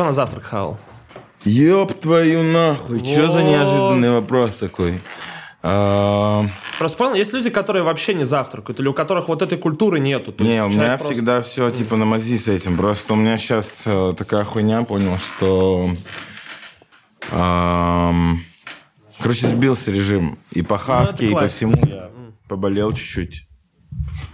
что на завтрак хавал? Ёб твою нахуй, что за неожиданный вопрос такой? А, Просто понял, есть люди, которые вообще не завтракают, или у которых вот этой культуры нету. Не, у меня просто- всегда все типа на мази с этим. Просто у меня сейчас такая хуйня, понял, что... короче, сбился режим. И по хавке, и по всему я поболел чуть-чуть.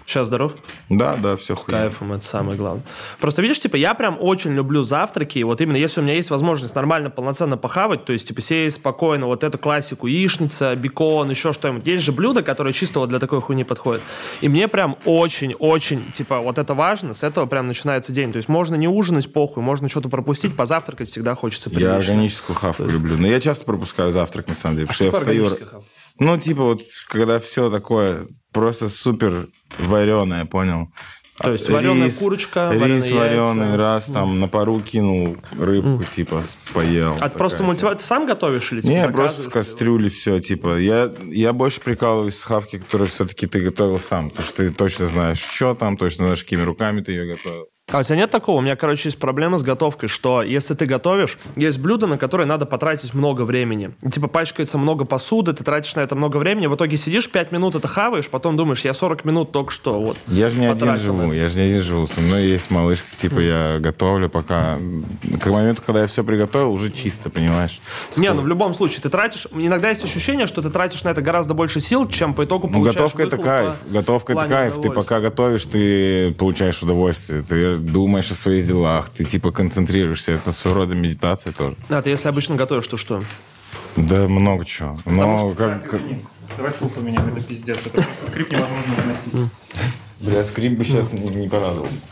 Сейчас здоров? Да, да, все С кайфом, это самое главное. Просто видишь, типа, я прям очень люблю завтраки, и вот именно если у меня есть возможность нормально, полноценно похавать, то есть, типа, сесть спокойно, вот эту классику, яичница, бекон, еще что-нибудь. Есть же блюда, которые чисто вот для такой хуйни подходят. И мне прям очень-очень, типа, вот это важно, с этого прям начинается день. То есть можно не ужинать, похуй, можно что-то пропустить, позавтракать всегда хочется Я прилично. органическую хавку люблю. Но я часто пропускаю завтрак, на самом деле. Потому что я Какой встаю... органический хавк? Ну, типа вот, когда все такое просто супер вареное, понял? То есть вареная курочка, рис вареный, яйца. раз там на пару кинул рыбку, типа, поел. А ты просто мотивация... Ты сам готовишь или типа, Не, просто с заказываешь? кастрюли все, типа. Я, я больше прикалываюсь с хавки, которые все-таки ты готовил сам. Потому что ты точно знаешь, что там, точно знаешь, какими руками ты ее готовил. А у тебя нет такого? У меня, короче, есть проблема с готовкой, что если ты готовишь, есть блюда, на которые надо потратить много времени. И, Типа пачкается много посуды, ты тратишь на это много времени, в итоге сидишь 5 минут это хаваешь, потом думаешь, я 40 минут только что вот. Я же не один живу, я же не один живу. Со мной есть малышка, типа я готовлю, пока... К моменту, когда я все приготовил, уже чисто, понимаешь? Не, ну в любом случае, ты тратишь... Иногда есть ощущение, что ты тратишь на это гораздо больше сил, чем по итогу Ну, получаешь готовка это кайф. Готовка это кайф. Ты пока готовишь, ты получаешь удовольствие. Ты думаешь о своих делах. Ты типа концентрируешься. Это своего рода медитация тоже. А ты если обычно готовишь, то что? Да много чего. Но как... как- Давай стул поменяем, это пиздец. Это скрип невозможно выносить. Бля, скрип бы сейчас не, не порадовался.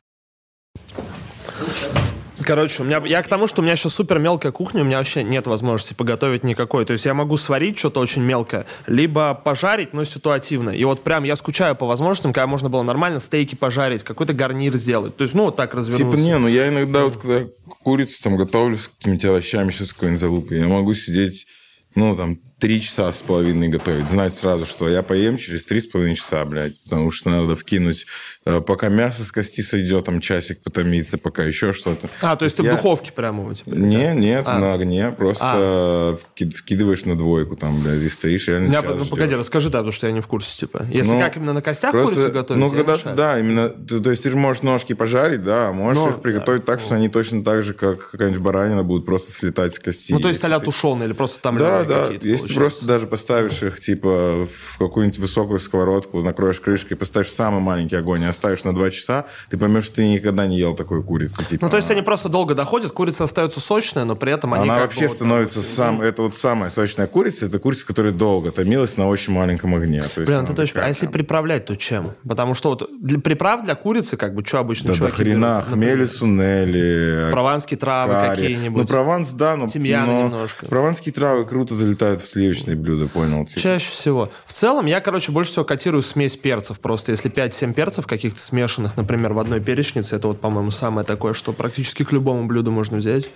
Короче, у меня, я к тому, что у меня сейчас супер мелкая кухня, у меня вообще нет возможности поготовить никакой. То есть я могу сварить что-то очень мелкое, либо пожарить, но ситуативно. И вот прям я скучаю по возможностям, когда можно было нормально стейки пожарить, какой-то гарнир сделать. То есть, ну, вот так развернуться. Типа, не, ну я иногда вот когда курицу там готовлю с какими-то овощами, сейчас какой-нибудь залупой, я могу сидеть, ну, там, три часа с половиной готовить. Знать сразу, что я поем через три с половиной часа, блядь. Потому что надо вкинуть, пока мясо с кости сойдет, там, часик потомится, пока еще что-то. А, то есть ты в я- духовке прямо у тебя? Не, нет, А. на огне. Просто вки- вкидываешь на двойку, там, блядь, здесь стоишь, реально Я, час ну, погоди, ждешь. расскажи, да, потому что я не в курсе, типа. Если Ну, как именно на костях Просто, курицу готовить, ну, когда шарю. да, именно, ты- то есть ты же можешь ножки пожарить, да, а можешь Ну, их приготовить так, что они точно так же, как какая-нибудь баранина, будут просто слетать с кости. Ну, то есть а ты- тушеные или просто там Да, да. Если ты получаются. просто даже поставишь их, типа, в какую-нибудь высокую сковородку, накроешь крышкой, поставишь самый маленький огонь и оставишь на два часа, ты поймешь, что ты никогда не ел такой курицы. Типа, Ну, то есть они просто долго доходят, курица остается сочная, но при этом они она как бы вообще вот становится вот- сам... Это вот самая сочная курица. Это курица, которая долго томилась на очень маленьком огне. То есть Блин, она ты точно. А если приправлять, то чем? Потому что вот для приправ для курицы, как бы, что обычно Да чуваки хрена. берут? Хмели, сунели, Прованские травы какие-нибудь. Ну, прованс, да, но... Тимьяна но немножко. Прованские травы круто залетают в сливочные блюда, понял? Типа. Чаще всего. В целом, я, короче, больше всего котирую смесь перцев. Просто если 5-7 перцев каких-то смешанных, например, в одной перечнице, это вот, по-моему, самое такое, что практически к любому блюду можно взять.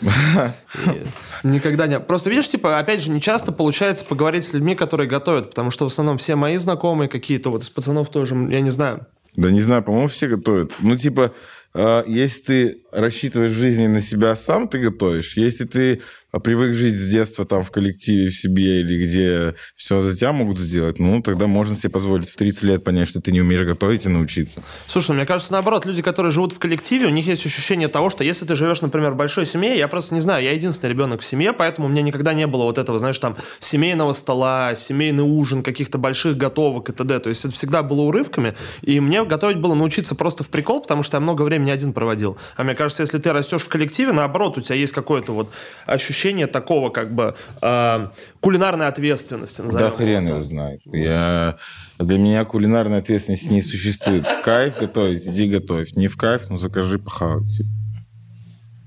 Никогда не... Просто, видишь, типа, опять же, не часто получается поговорить с людьми, которые готовят, потому что в основном все мои знакомые какие-то, вот из пацанов тоже, я не знаю, Да не знаю, по-моему, все готовят. Ну, типа, э, если ты рассчитываешь в жизни на себя сам, ты готовишь. Если ты привык жить с детства там в коллективе, в себе, или где все за тебя могут сделать, ну, тогда можно себе позволить в 30 лет понять, что ты не умеешь готовить и научиться. Слушай, мне кажется, наоборот, люди, которые живут в коллективе, у них есть ощущение того, что если ты живешь, например, в большой семье, я просто не знаю, я единственный ребенок в семье, поэтому у меня никогда не было вот этого, знаешь, там, семейного стола, семейный ужин, каких-то больших готовок и т.д. То есть это всегда было урывками, и мне готовить было научиться просто в прикол, потому что я много времени один проводил. А мне кажется, если ты растешь в коллективе, наоборот, у тебя есть какое-то вот ощущение такого, как бы, э, кулинарной ответственности. Да хрен его знает. Я... Для меня кулинарная ответственность не существует. В кайф готовить, иди готовь. Не в кайф, ну закажи похавать. типа.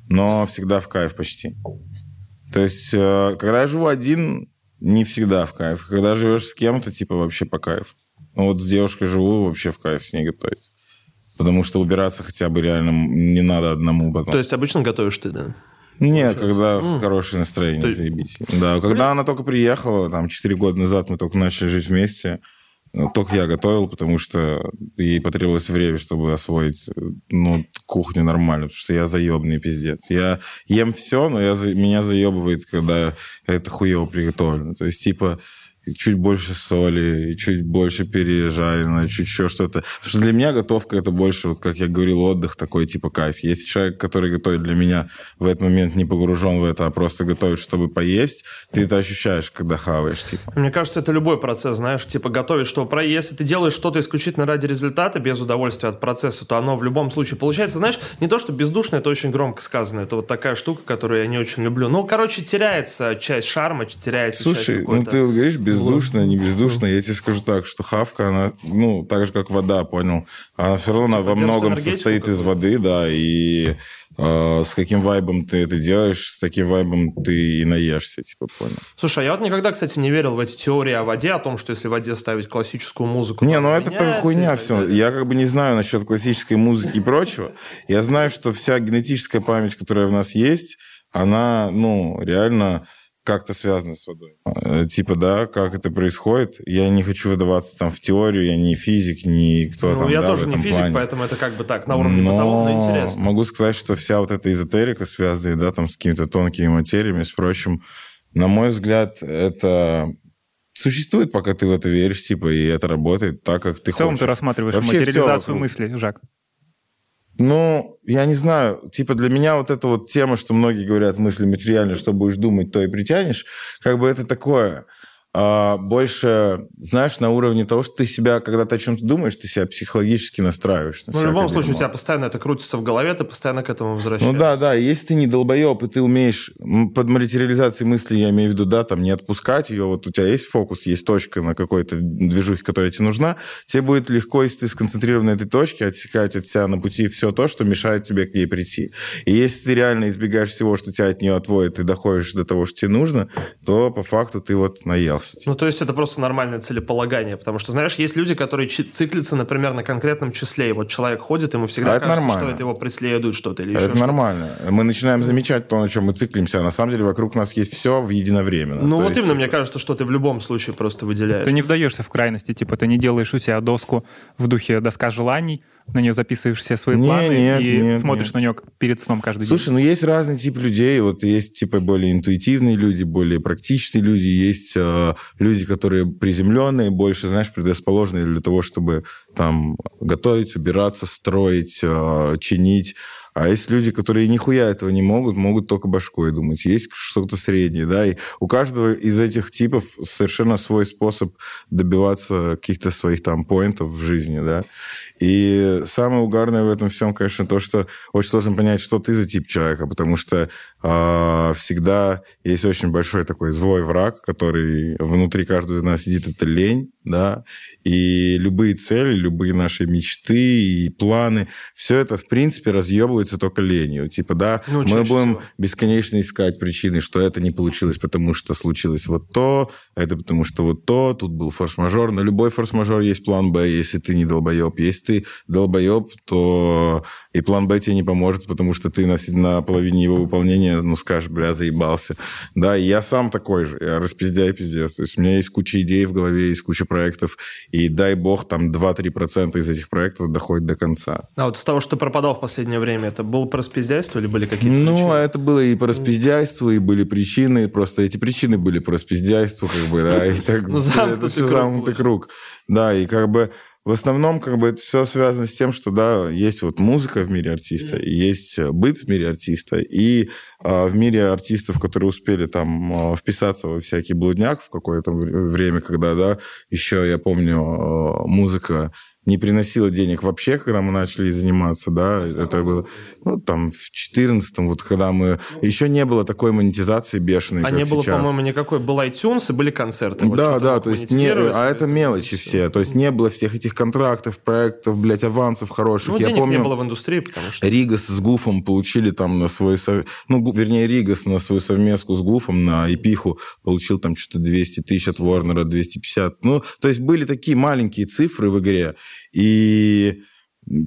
Но всегда в кайф почти. То есть, э, когда я живу один, не всегда в кайф. Когда живешь с кем-то, типа, вообще по кайфу. Ну вот с девушкой живу, вообще в кайф с ней готовить. Потому что убираться хотя бы реально не надо одному потом. То есть обычно готовишь ты, да? Нет, когда хорошее настроение, есть- заебись. Да, когда она только приехала, там, 4 года назад мы только начали жить вместе, только я готовил, потому что ей потребовалось время, чтобы освоить ну, кухню нормально, потому что я заебный пиздец. Я ем все, но я, меня заебывает, когда это хуево приготовлено. То есть, типа, чуть больше соли, чуть больше пережарено, чуть еще что-то. Потому что для меня готовка это больше, вот как я говорил, отдых такой типа кайф. Если человек, который готовит для меня в этот момент не погружен в это, а просто готовит, чтобы поесть, ты это ощущаешь, когда хаваешь. Типа. Мне кажется, это любой процесс, знаешь, типа готовить, чтобы про... Если ты делаешь что-то исключительно ради результата, без удовольствия от процесса, то оно в любом случае получается, знаешь, не то, что бездушно, это очень громко сказано, это вот такая штука, которую я не очень люблю. Ну, короче, теряется часть шарма, теряется Слушай, часть ну ты вот говоришь бездушно, не бездушно, я тебе скажу так, что хавка, она, ну, так же, как вода, понял, она все равно Типа во многом состоит из воды, да, и э, с каким вайбом ты это делаешь, с таким вайбом ты и наешься, типа, понял. Слушай, а я вот никогда, кстати, не верил в эти теории о воде, о том, что если в воде ставить классическую музыку... Не, то ну это и хуйня все. далее. Я как бы не знаю насчет классической музыки и прочего. Я знаю, что вся генетическая память, которая в нас есть, она, ну, реально как-то связана с водой. Э, Типа, да, как это происходит. Я не хочу выдаваться там в теорию, я не физик, не кто Ну, там. я да, тоже не физик, плане. поэтому это как бы так, на уровне Но бытовом, но интересно. могу сказать, что вся вот эта эзотерика, связанная, да, там, с какими-то тонкими материями, с прочим, на мой взгляд, это существует, пока ты в это веришь, типа, и это работает так, как ты В целом хочешь. ты рассматриваешь Вообще материализацию мысли, Жак. Ну, я не знаю, типа для меня вот эта вот тема, что многие говорят, мысли материальные, что будешь думать, то и притянешь, как бы это такое. А, больше, знаешь, на уровне того, что ты себя, когда ты о чем-то думаешь, ты себя психологически настраиваешь. на Ну, в любом случае, у тебя постоянно это крутится в голове, ты постоянно к этому возвращаешься. Ну да, да, если ты не долбоеб, и ты умеешь под материализацией мысли, я имею в виду, да, там не отпускать ее, вот у тебя есть фокус, есть точка на какой-то движухе, которая тебе нужна, тебе будет легко, если ты сконцентрирован на этой точке, отсекать от себя на пути все то, что мешает тебе к ней прийти. И если ты реально избегаешь всего, что тебя от нее отводит, и доходишь до того, что тебе нужно, то по факту ты вот наелся. Ну, то есть это просто нормальное целеполагание, потому что, знаешь, есть люди, которые циклятся, например, на конкретном числе, и вот человек ходит, ему всегда А это кажется, нормально. что это его преследует что-то или еще Это что-то. нормально. Мы начинаем замечать то, на чем мы циклимся, а на самом деле вокруг нас есть все в единовременно. Ну, То вот есть, именно, типа, мне кажется, что ты в любом случае просто выделяешь. Ты не вдаешься в крайности, типа ты не делаешь у себя доску в духе доска желаний, на нее записываешь все свои Не, планы нет, и нет, смотришь нет. на нее перед сном каждый Слушай, день. ну есть разный тип людей. Вот есть типа более интуитивные люди, более практичные люди, есть э, люди, которые приземленные, больше, знаешь, предрасположенные для того, чтобы там готовить, убираться, строить, э, чинить. А есть люди, которые нихуя этого не могут, могут только башкой думать. Есть что-то среднее, да, и у каждого из этих типов совершенно свой способ добиваться каких-то своих там поинтов в жизни, да. И самое угарное в этом всем, конечно, то, что очень сложно понять, что ты за тип человека, потому что всегда есть очень большой такой злой враг, который внутри каждого из нас сидит, это лень, да, и любые цели, любые наши мечты и планы, все это, в принципе, разъебывается только ленью. Типа, да, Ну, мы будем всего. бесконечно искать причины, что это не получилось, потому что случилось вот то, это потому что вот то, тут был форс-мажор. На любой форс-мажор есть план Б, если ты не долбоеб. Если ты долбоеб, то и план Б тебе не поможет, потому что ты на, на половине его выполнения, ну, скажешь, бля, заебался. Да, и я сам такой же. Я распиздяй пиздец. То есть у меня есть куча идей в голове, есть куча проектов, и дай бог, там 2-3% из этих проектов доходит до конца. А вот с того, что пропадал в последнее время, это было про распиздяйство или были какие-то Ну, причины? это было и по распиздяйству, и были причины. Просто эти причины были по распиздяйству, как бы, да. И так Ну, это все замкнутый круг. Да, и как бы в основном как бы это все связано с тем, что, да, есть вот музыка в мире артиста, и есть э, быт в мире артиста, и а, в мире артистов, которые успели там а, вписаться во всякий блудняк в какое-то вр- время, когда, да, еще, я помню, а, музыка не приносила денег вообще, когда мы начали заниматься, да, это было, ну, там, в 14 вот когда мы... Еще не было такой монетизации бешеной, А не было, сейчас. по-моему, никакой... Был iTunes и были концерты. Вот Да, да, то есть не, а это мелочи все, то есть не было всех этих контрактов, проектов, блядь, авансов хороших. Ну, Я денег помню, не было в индустрии, потому что... Ригас с Гуфом получили там на свой... сов- Ну, вернее, Ригас на свою совместку с Гуфом на Эпиху получил там что-то 200 тысяч от Ворнера, 250. Ну, то есть были такие маленькие цифры в игре, и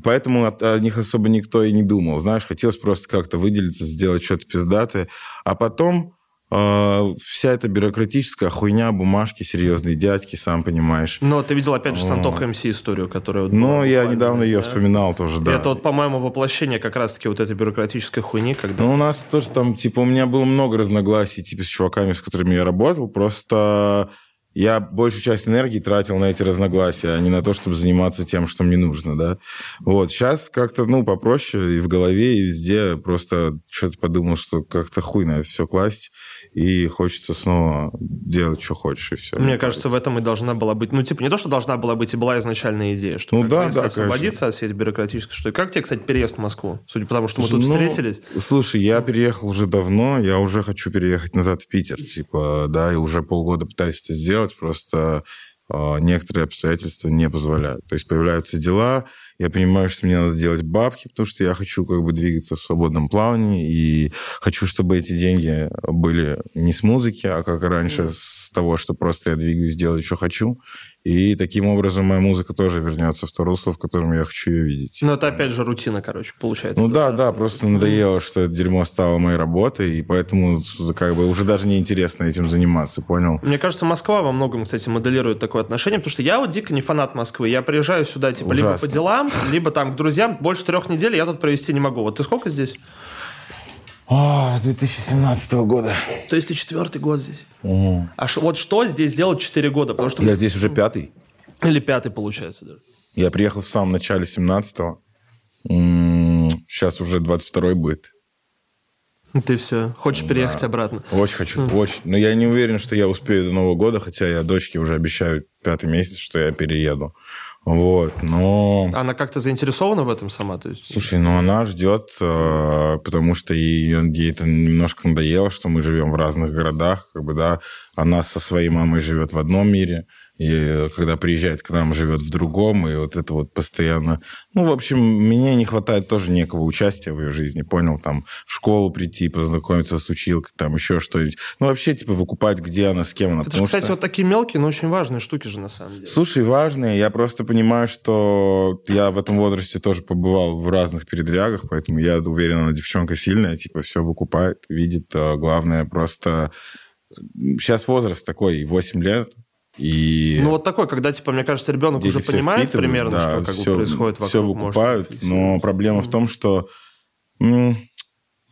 поэтому от- о них особо никто и не думал. Знаешь, хотелось просто как-то выделиться, сделать что-то пиздатое. А потом э, вся эта бюрократическая хуйня, бумажки, серьезные дядьки, сам понимаешь. Но ты видел, опять же, с Антоха МС историю, которая... Вот была я недавно ее да? вспоминал тоже, да. Это вот, по-моему, воплощение как раз-таки вот этой бюрократической хуйни, когда... Ну, у нас тоже там, типа, у меня было много разногласий, типа, с чуваками, с которыми я работал. Просто я большую часть энергии тратил на эти разногласия, а не на то, чтобы заниматься тем, что мне нужно, да. Вот, сейчас как-то, ну, попроще и в голове, и везде. Просто что-то подумал, что как-то хуй на это все класть, и хочется снова делать, что хочешь, и все. Мне кажется, в этом и должна была быть... Ну, типа, не то, что должна была быть, и была изначальная идея, что Ну да, да, освободиться от всей этой бюрократической что Как тебе, кстати, переезд в Москву? Судя по тому, что мы тут Ну, встретились. Слушай, я переехал уже давно, я уже хочу переехать назад в Питер, типа, да, и уже полгода пытаюсь это сделать, просто э, некоторые обстоятельства не позволяют. То есть появляются дела, я понимаю, что мне надо делать бабки, потому что я хочу как бы двигаться в свободном плавании, и хочу, чтобы эти деньги были не с музыки, а как раньше, с того, что просто я двигаюсь, делаю, что хочу. И таким образом моя музыка тоже вернется в то русло, в котором я хочу ее видеть. Ну, это опять же рутина, короче, получается. Ну да, да, просто надоело, что это дерьмо стало моей работой, и поэтому как бы уже даже неинтересно этим заниматься, понял? Мне кажется, Москва во многом, кстати, моделирует такое отношение, потому что я вот дико не фанат Москвы. Я приезжаю сюда, типа, либо Ужасно. по делам, либо там к друзьям. Больше трех недель я тут провести не могу. Вот ты сколько здесь? О, с 2017 года. То есть ты четвертый год здесь. А ш- вот что здесь делать четыре года? Потому что... Я здесь уже пятый. Или пятый, получается, даже. Я приехал в самом начале 17-го. Сейчас уже 22-й будет. И Ты все, хочешь переехать обратно. Очень хочу, очень. Но я не уверен, что я успею до Нового года, хотя я дочке уже обещаю пятый месяц, что я перееду. Вот, но... Она как-то заинтересована в этом сама? То есть... Слушай, ну она ждет, э, потому что ей, ей это немножко надоело, что мы живем в разных городах, как бы, да. Она со своей мамой живет в одном мире, и когда приезжает к нам, живет в другом, и вот это вот постоянно... Ну, в общем, мне не хватает тоже некого участия в ее жизни, понял? Там в школу прийти, познакомиться с училкой, там еще что-нибудь. Ну, вообще, типа, выкупать, где она, с кем она. Это же, кстати, что- вот такие мелкие, но очень важные штуки же на самом деле. Слушай, важные. Я просто понимаю, что я в этом возрасте тоже побывал в разных передрягах, поэтому я уверен, она девчонка сильная, типа все выкупает, видит. А Главное просто... Сейчас возраст такой, 8 лет, и... Ну, вот такой, когда, типа, мне кажется, ребенок уже понимает примерно, да, что как всё- бы происходит вокруг. Все может выкупают, быть, но проблема в том, что...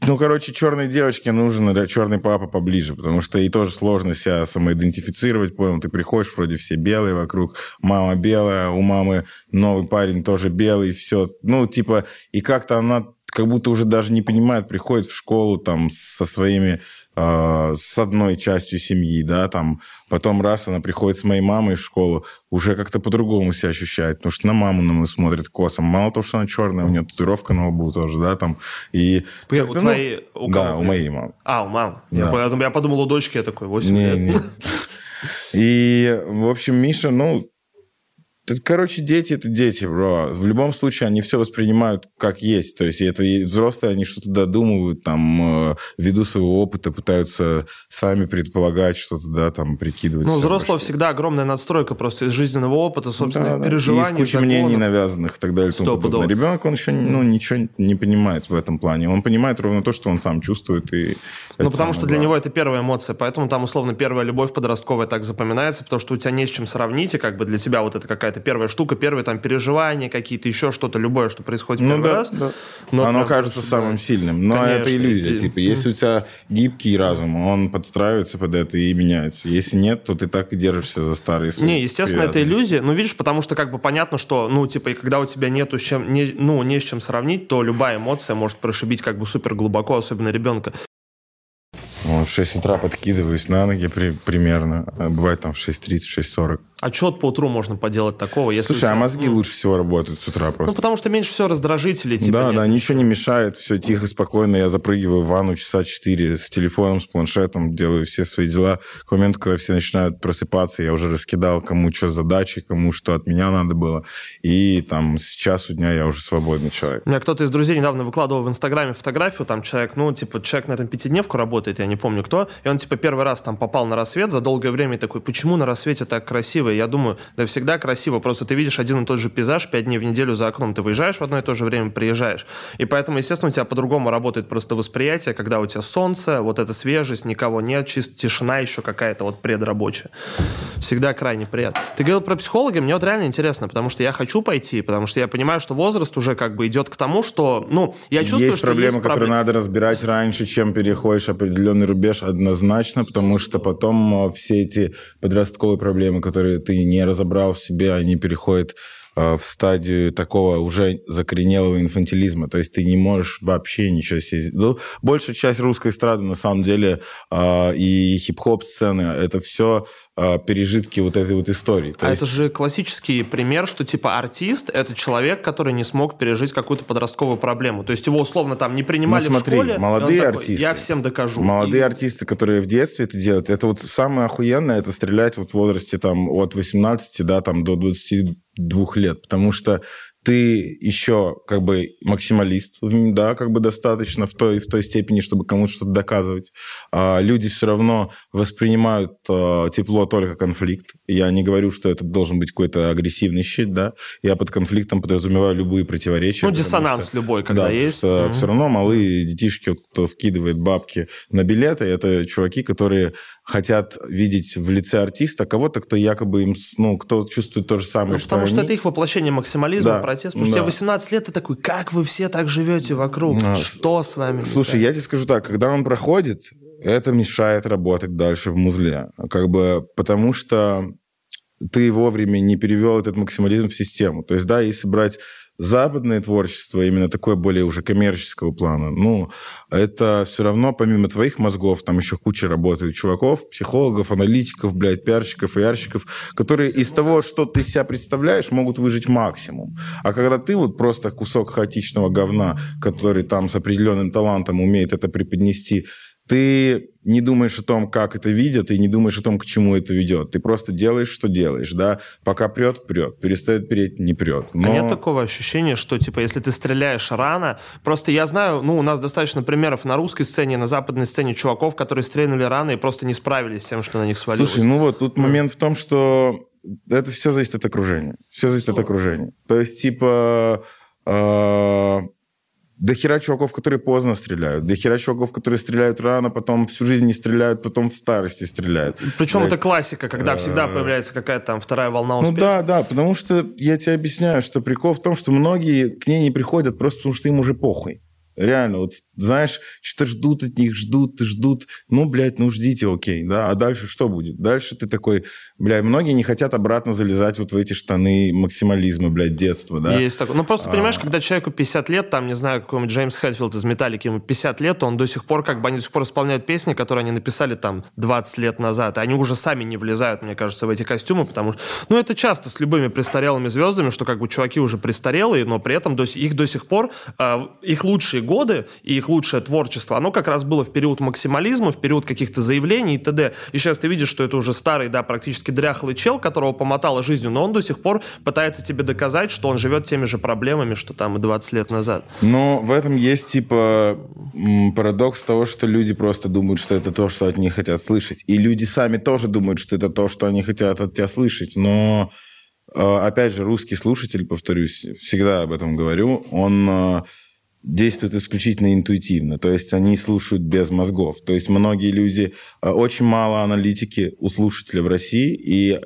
Ну, короче, черной девочке нужен да, черный папа поближе, потому что ей тоже сложно себя самоидентифицировать, понял? Ты приходишь, вроде все белые вокруг, мама белая, у мамы новый парень тоже белый, все. Ну, типа, и как-то она как будто уже даже не понимает, приходит в школу там со своими э, с одной частью семьи, да, там, потом раз она приходит с моей мамой в школу, уже как-то по-другому себя ощущает, потому что на маму на мою смотрит косом. Мало того, что она черная, у нее татуировка на лбу тоже, да, там, и... У ну, твоей- у да, у моей мамы. А, у мамы. Я, Да. понял, я подумал, у дочки я такой, 8 Не, лет. не. И, в общем, Миша, ну, короче, дети это дети, бро. В любом случае они все воспринимают как есть. То есть это взрослые, они что-то додумывают, там, э, ввиду своего опыта пытаются сами предполагать что-то, да, там, прикидывать. Ну, взрослого башке. всегда огромная надстройка просто из жизненного опыта, собственных Да, да. переживаний, И из кучи законов. мнений навязанных и так далее тому подобное. Ребенок, он еще ну, ничего не понимает в этом плане. Он понимает ровно то, что он сам чувствует. И Ну, потому самое что для главное. него это первая эмоция, поэтому там, условно, первая любовь подростковая так запоминается, потому что у тебя не с чем сравнить, и как бы для тебя вот это какая-то первая штука, первые там переживания какие-то, еще что-то, любое, что происходит Ну первый да, раз. да. Но Оно прям кажется просто, самым да. сильным. Но Конечно, это иллюзия. и Типа, если у тебя гибкий разум, он подстраивается под это и меняется. Если нет, то ты так и держишься за старые свои Не, естественно, это иллюзия. Ну, видишь, потому что как бы понятно, что, ну, типа, и когда у тебя нету с чем, не, ну, не с чем сравнить, то любая эмоция может прошибить как бы супер глубоко, особенно ребенка. Вот в 6 утра подкидываюсь на ноги при- примерно. А Бывает там в 6.30, в 6.40. А что по утру можно поделать такого, если Слушай, а тебя- мозги ну, лучше всего работают с утра Ну, просто. потому что меньше всего раздражителей, типа, да, нет. да, ничего не мешает, все тихо, спокойно. Я запрыгиваю в ванну часа 4 с телефоном, с планшетом, делаю все свои дела. К моменту, когда все начинают просыпаться, я уже раскидал, кому что задачи, кому что от меня надо было. И там с часу дня я уже свободный человек. У меня кто-то из друзей недавно выкладывал в Инстаграме фотографию, там человек, ну, типа, человек на этом пятидневку работает, я не помню кто, и он, типа, первый раз там попал на рассвет за долгое время и такой, почему на рассвете так красиво? Красиво, и я думаю, да всегда красиво, просто ты видишь один и тот же пейзаж пять дней в неделю за окном, ты выезжаешь в одно и то же время, приезжаешь. И поэтому, естественно, у тебя по-другому работает просто восприятие, когда у тебя солнце, вот эта свежесть, никого нет, чисто тишина еще какая-то вот предрабочая. Всегда крайне приятно. Ты говорил про психолога, мне вот реально интересно, потому что я хочу пойти, потому что я понимаю, что возраст уже как бы идет к тому, что, ну, я чувствую, есть что проблемы, есть которые надо разбирать раньше, чем переходишь определенный рубеж, однозначно, потому что потом э, все эти подростковые проблемы, которые ты не разобрал в себе, они переходят э, в стадию такого уже закоренелого инфантилизма. То есть ты не можешь вообще ничего себе... Ну, большая часть русской эстрады, на самом деле, э, и хип-хоп сцены, это все пережитки вот этой вот истории. То а есть- это же классический пример, что типа артист — это человек, который не смог пережить какую-то подростковую проблему. То есть его условно там не принимали Ну, смотри, в школе. молодые такой, артисты. Я всем докажу. Молодые И- артисты, которые в детстве это делают, это вот самое охуенное, это стрелять вот в возрасте там от 18, да, там до 22 лет, потому что ты еще как бы максималист, да, как бы достаточно в той, в той степени, чтобы кому-то что-то доказывать. А люди все равно воспринимают а, тепло только конфликт. Я не говорю, что это должен быть какой-то агрессивный щит, да. Я под конфликтом подразумеваю любые противоречия. Ну, диссонанс что- любой, когда да, есть. что Мгм. все равно малые детишки, вот кто вкидывает бабки на билеты, это чуваки, которые хотят видеть в лице артиста кого-то, кто якобы им, ну, кто чувствует то же самое, Ну, что потому что они. это их воплощение максимализма, Да, протест. Потому что да. тебе 18 лет, ты такой, как вы все так живете вокруг? А, Что с вами? Слушай, так?» я тебе скажу так, когда он проходит, это мешает работать дальше в музле. Как бы потому что ты вовремя не перевел этот максимализм в систему. То есть, да, если брать западное творчество, именно такое более уже коммерческого плана, ну, это все равно, помимо твоих мозгов, там еще куча работает чуваков, психологов, аналитиков, блядь, пиарщиков ярщиков, которые из того, что ты себя представляешь, могут выжить максимум. А когда ты вот просто кусок хаотичного говна, который там с определенным талантом умеет это преподнести, ты не думаешь о том, как это видят, и не думаешь о том, к чему это ведет. Ты просто делаешь, что делаешь, да. Пока прет, прет. Перестает переть, не прет. А Но... нет такого ощущения, что, типа, если ты стреляешь рано... Просто я знаю, ну, у нас достаточно примеров на русской сцене, на западной сцене чуваков, которые стрельнули рано и просто не справились с тем, что на них свалилось. Слушай, ну вот тут момент в том, что это все зависит от окружения. Все зависит от окружения. То есть, типа, э, до хера чуваков, которые поздно стреляют. До хера чуваков, которые стреляют рано, потом всю жизнь не стреляют, потом в старости стреляют. Причем Блядь. это классика, когда всегда появляется какая-то там вторая волна Ну успеха. да, да, потому что я тебе объясняю, что прикол в том, что многие к ней не приходят просто потому, что им уже похуй. Реально, вот знаешь, что-то ждут от них, ждут, ждут. Ну, блядь, ну ждите, окей, да. А дальше что будет? Дальше ты такой, блядь, многие не хотят обратно залезать вот в эти штаны максимализма, блядь, детства, да. Есть такое. Ну, просто, А. понимаешь, когда человеку 50 лет, там, не знаю, какой-нибудь Джеймс Хэтфилд из «Металлики», ему 50 лет, он до сих пор, как бы, они до сих пор исполняют песни, которые они написали, там, 20 лет назад. И они уже сами не влезают, мне кажется, в эти костюмы, потому что... Ну, это часто с любыми престарелыми звездами, что, как бы, чуваки уже престарелые, но при этом до их до сих пор, э, их лучшие годы и их лучшее творчество, оно как раз было в период максимализма, в период каких-то заявлений и т.д. И сейчас ты видишь, что это уже старый, да, практически дряхлый чел, которого помотало жизнью, но он до сих пор пытается тебе доказать, что он живет теми же проблемами, что там и 20 лет назад. Но в этом есть, типа, парадокс того, что люди просто думают, что это то, что от них хотят слышать. И люди сами тоже думают, что это то, что они хотят от тебя слышать. Но, э, опять же, русский слушатель, повторюсь, всегда об этом говорю, он действует исключительно интуитивно. То есть они слушают без мозгов. То есть многие люди... э, Очень мало аналитики у слушателя в России. И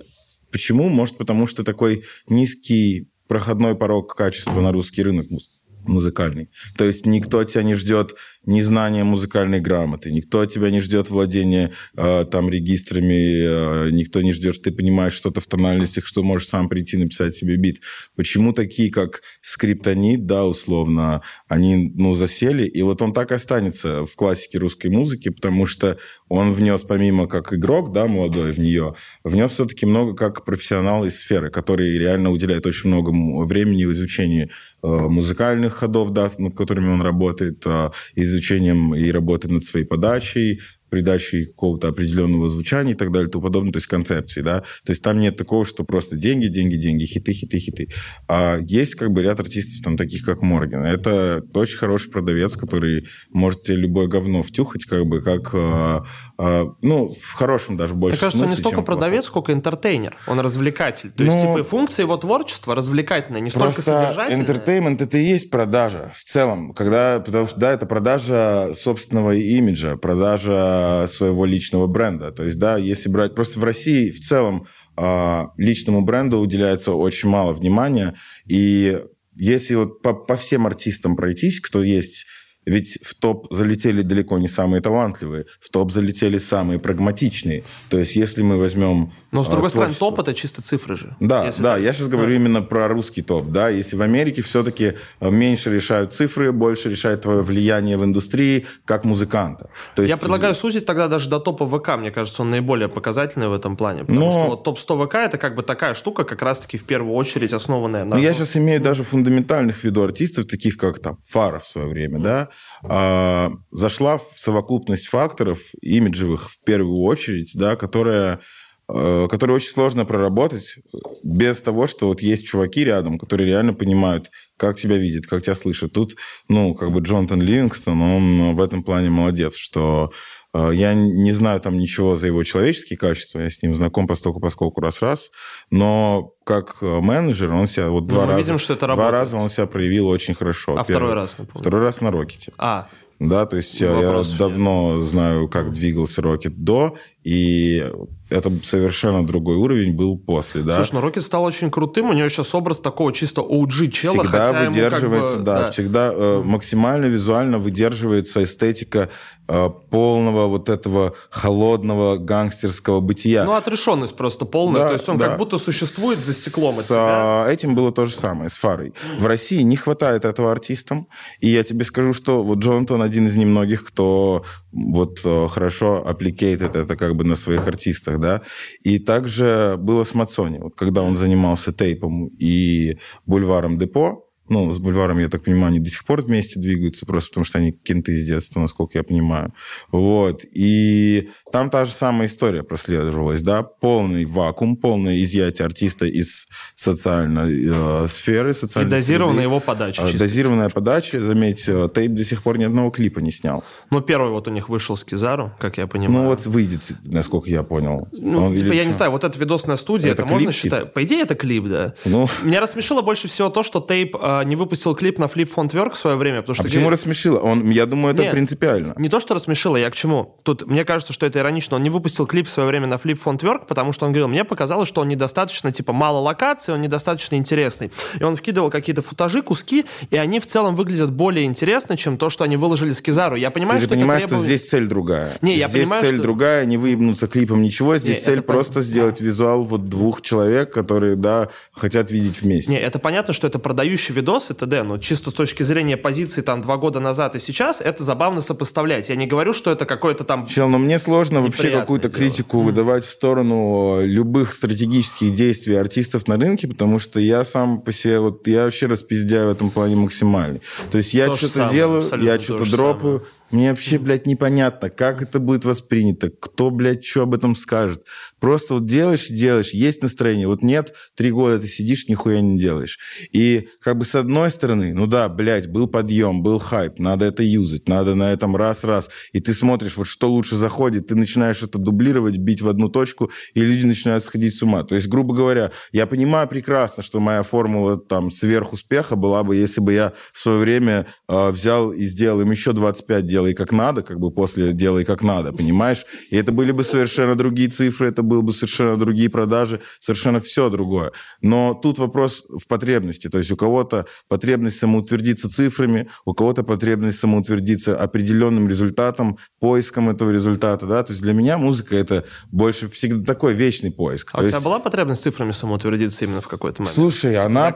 почему? Может, потому что такой низкий проходной порог качества на русский рынок муз- музыкальный. То есть никто тебя не ждет незнания музыкальной грамоты, никто от тебя не ждет владения э, там регистрами, э, никто не ждет, что ты понимаешь что-то в тональностях, что можешь сам прийти написать себе бит. Почему такие, как скриптонит, да, условно, они, ну, засели, и вот он так останется в классике русской музыки, потому что он внес, помимо как игрок, да, молодой в нее, внес все-таки много как профессионал из сферы, который реально уделяет очень много времени в изучении э, музыкальных ходов, да, над которыми он работает, э, изучением и работает над своей подачей, придачей какого-то определенного звучания и так далее и тому подобное, то есть концепции, да. То есть там нет такого, что просто деньги, деньги, деньги, хиты, хиты, хиты. А есть как бы ряд артистов, там, таких как Морген. Это очень хороший продавец, который может тебе любое говно втюхать, как бы, как, а, ну, в хорошем даже больше Мне кажется, смысле, не столько продавец, сколько интертейнер. Он развлекатель. То есть, Ну, типа, функция его творчества развлекательная, не столько содержательная. entertainment это и есть продажа в целом, когда, потому что да, это продажа собственного имиджа, продажа своего личного бренда. То есть да, если брать просто в России в целом а, личному бренду уделяется очень мало внимания, и если вот по, по всем артистам пройтись, кто есть ведь в топ залетели далеко не самые талантливые, в топ залетели самые прагматичные. То есть, если мы возьмем... Но, с другой стороны, творчество- топ – это чисто цифры же. да, да, так. я сейчас говорю именно про русский топ, да. Если в Америке все-таки меньше решают цифры, больше решает твое влияние в индустрии как музыканта. То есть, Я предлагаю сузить тогда даже до топа ВК. Мне кажется, он наиболее показательный в этом плане. Потому Но- что вот топ-100 ВК – это как бы такая штука, как раз-таки в первую очередь основанная на... Ну, я сейчас имею даже фундаментальных виду артистов, таких как там Фара в свое время, да, а, зашла в совокупность факторов имиджевых в первую очередь, да, которая э, которые очень сложно проработать э, без того, что вот есть чуваки рядом, которые реально понимают, как тебя видят, как тебя слышат. Тут, ну, как бы Джонатан Ливингстон, он в этом плане молодец, что э, я не знаю там ничего за его человеческие качества, я с ним знаком постольку поскольку раз-раз, но как э, менеджер он себя вот два мы раза... видим, что это Два работает. раза он себя проявил очень хорошо. А второй раз, напомню? Второй раз на Рокете. А, Да, то есть я- Вопросов я давно знаю, как двигался Рокет до, и это совершенно другой уровень был после, да. слушай, ну Рокет стал очень крутым. У него сейчас образ такого чисто OG чела, всегда хотя ему как бы, выдерживается, да, всегда э, максимально визуально выдерживается эстетика э, полного вот этого холодного гангстерского бытия. Ну, отрешенность просто полная. Да, То есть он да. как будто существует за стеклом от С себя. а, этим было то же самое, с Фарой. В России не хватает этого артистам, и я тебе скажу, что вот Джонатан один из немногих, кто вот э, хорошо аппликейтит это как бы на своих артистах, да. И также было с Мацони, вот когда он занимался тейпом и бульваром Депо, ну, с бульваром, я так понимаю, они до сих пор вместе двигаются, просто потому что они кенты с детства, насколько я понимаю. Вот. И там та же самая история прослеживалась, да, полный вакуум, полное изъятие артиста из социальной э, сферы, И социальной дозированная среды. его подача. А, чисто. Дозированная подача, заметь, э, Тейп до сих пор ни одного клипа не снял. Ну, первый вот у них вышел с Кизару, как я понимаю. Ну, вот выйдет, насколько я понял. Ну, Он типа, или я не что? знаю, вот эта видосная студия, Это это, можно типа? считать? По идее, это клип, да. Ну, Меня рассмешило больше всего то, что Тейп а, не выпустил клип на Flip Font Work в свое время, потому что... а почему говорит- рассмешило? Он, я думаю, это Нет. принципиально. Не то, что рассмешило, я к чему? Тут мне кажется, что это иронично. Он не выпустил клип в свое время на Flip Font Work, потому что он говорил, мне показалось, что он недостаточно, типа, мало локаций, он недостаточно интересный. И он вкидывал какие-то футажи, куски, и они в целом выглядят более интересно, чем то, что они выложили с Кизару. Я понимаю, Ты что понимаешь, это что здесь цель другая. Не, я здесь понимаю, цель что- другая, не выебнуться клипом ничего. Здесь Не, цель это пон- просто сделать визуал вот двух человек, которые, да, хотят видеть вместе. Не, это понятно, что это продающий видос и т.д., но чисто с точки зрения позиции там два года назад и сейчас, это забавно сопоставлять. Я не говорю, что это какое-то там... Чел, но мне сложно вообще Неприятное какую-то дело. критику выдавать в сторону любых стратегических действий артистов на рынке, потому что я сам по себе, вот я вообще распиздяю в этом плане максимальный. То есть я что-то самое, делаю, я то что-то дропаю, мне вообще, блядь, непонятно, как это будет воспринято, кто, блядь, что об этом скажет. Просто вот делаешь, делаешь, есть настроение. Вот нет, три года ты сидишь, нихуя не делаешь. И как бы с одной стороны, ну да, блядь, был подъем, был хайп, надо это юзать, надо на этом раз-раз. И ты смотришь, вот что лучше заходит, ты начинаешь это дублировать, бить в одну точку, и люди начинают сходить с ума. То есть, грубо говоря, я понимаю прекрасно, что моя формула там сверхуспеха была бы, если бы я в свое время э, взял и сделал им еще 25 делай как надо, как бы после делай как надо, понимаешь? И это были бы совершенно другие цифры, это были бы совершенно другие продажи, совершенно все другое. Но тут вопрос в потребности. То есть у кого-то потребность самоутвердиться цифрами, у кого-то потребность самоутвердиться определенным результатом, поиском этого результата, да? То есть для меня музыка это больше всегда такой вечный поиск. А То у тебя есть- была потребность цифрами самоутвердиться именно в какой-то момент? Слушай, она,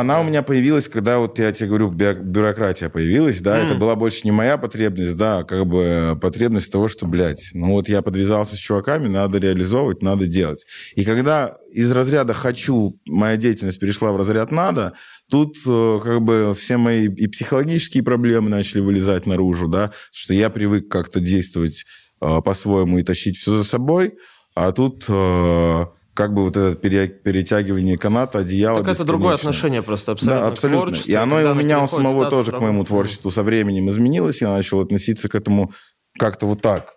она у меня появилась, когда вот я тебе говорю, бю- бюрократия появилась, да, это была больше не моя моя потребность, да, как бы потребность того, что, блядь, ну вот я подвязался с чуваками, надо реализовывать, надо делать. И когда из разряда «хочу» моя деятельность перешла в разряд «надо», тут э, как бы все мои и психологические проблемы начали вылезать наружу, да, что я привык как-то действовать э, по-своему и тащить все за собой, а тут э, как бы вот это перетягивание каната, одеяла Так это другое отношение просто абсолютно Да, абсолютно. И оно и у меня у самого тоже к моему творчеству со временем изменилось. Я начал относиться к этому как-то вот так.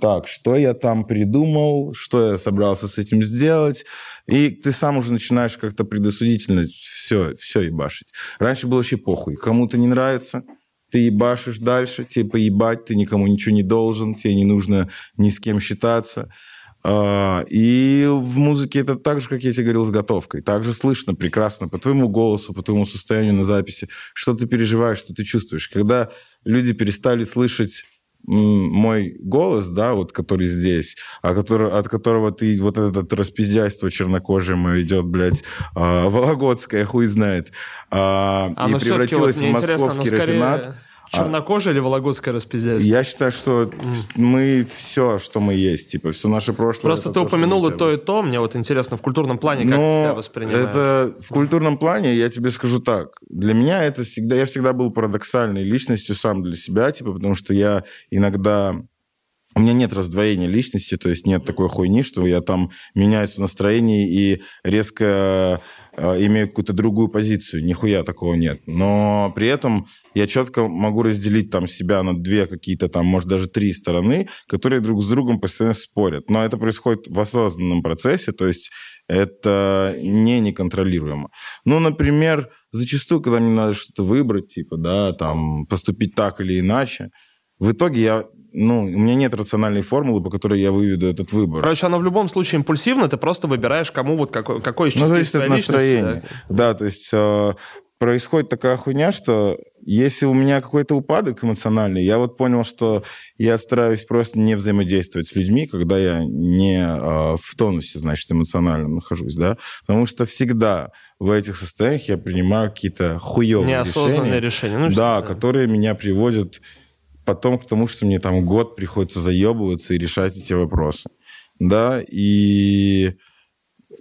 Так, что я там придумал, что я собрался с этим сделать. И ты сам уже начинаешь как-то предосудительно все, все ебашить. Раньше было вообще похуй. Кому-то не нравится, ты ебашишь дальше, тебе поебать, ты никому ничего не должен, тебе не нужно ни с кем считаться. А, и в музыке это так же, как я тебе говорил, с готовкой. Также слышно прекрасно по твоему голосу, по твоему состоянию на записи, что ты переживаешь, что ты чувствуешь. Когда люди перестали слышать мой голос, да, вот который здесь, а который, от которого ты вот этот распиздяйство чернокожее мое идет, блядь, а, Вологодское, хуй знает, а и превратилось вот в московский рафинат. Скорее Чернокожая а, или вологодское распиздяйство? Я считаю, что мы все, что мы есть, типа, все наше прошлое. Просто ты то, упомянул и то, и то. Мне вот интересно, в культурном плане как Но ты себя воспринимаешь? Это в культурном плане, я тебе скажу так. Для меня это всегда... Я всегда был парадоксальной личностью сам для себя, типа, потому что я иногда у меня нет раздвоения личности, то есть нет такой хуйни, что я там меняюсь в настроении и резко э, имею какую-то другую позицию. Нихуя такого нет. Но при этом я четко могу разделить там себя на две какие-то там, может, даже три стороны, которые друг с другом постоянно спорят. Но это происходит в осознанном процессе, то есть это не неконтролируемо. Ну, например, зачастую, когда мне надо что-то выбрать, типа, да, там, поступить так или иначе, в итоге я ну, у меня нет рациональной формулы, по которой я выведу этот выбор. Короче, оно в любом случае импульсивно, ты просто выбираешь, кому вот какой, какой из Ну, зависит от настроения. Да? да, то есть э, происходит такая хуйня, что если у меня какой-то упадок эмоциональный, я вот понял, что я стараюсь просто не взаимодействовать с людьми, когда я не э, в тонусе, значит, эмоционально нахожусь, да, потому что всегда в этих состояниях я принимаю какие-то хуевые Неосознанные решения. решения. Ну, да, да, которые меня приводят потом к тому, что мне там год приходится заебываться и решать эти вопросы. Да, и,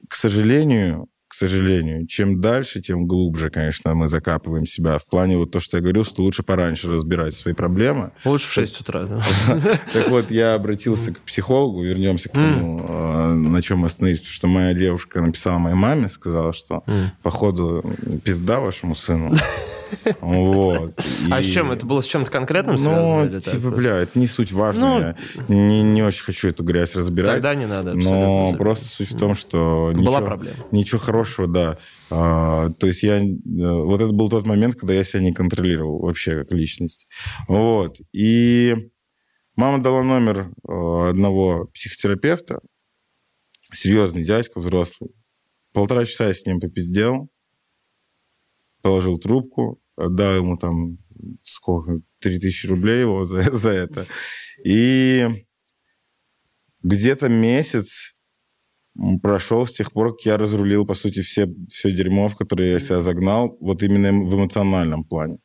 к сожалению, к сожалению. Чем дальше, тем глубже, конечно, мы закапываем себя. В плане вот то, что я говорил, что лучше пораньше разбирать свои проблемы. Лучше в 6 утра, да. Так вот, я обратился к психологу, вернемся к тому, а, на чем мы остановились, что моя девушка написала моей маме, сказала, что походу пизда вашему сыну. Вот. А с чем? Это было с чем-то конкретным связано? Ну, типа, бля, это не суть важная. Ну, не, не очень хочу эту грязь разбирать. Тогда не надо. Но просто суть в том, что... Была проблема. Ничего хорошего, да. А, то есть я... Э, вот это был тот момент, когда я себя не контролировал вообще как личность. Вот. И мама дала номер э, одного психотерапевта, серьезный дядька, взрослый. Полтора часа я с ним попиздел, положил трубку, отдал ему там сколько, 3000 рублей его за, за это. И где-то месяц прошел с тех пор, как я разрулил, по сути, все, все дерьмо, в которое я себя загнал, вот именно в эмоциональном плане.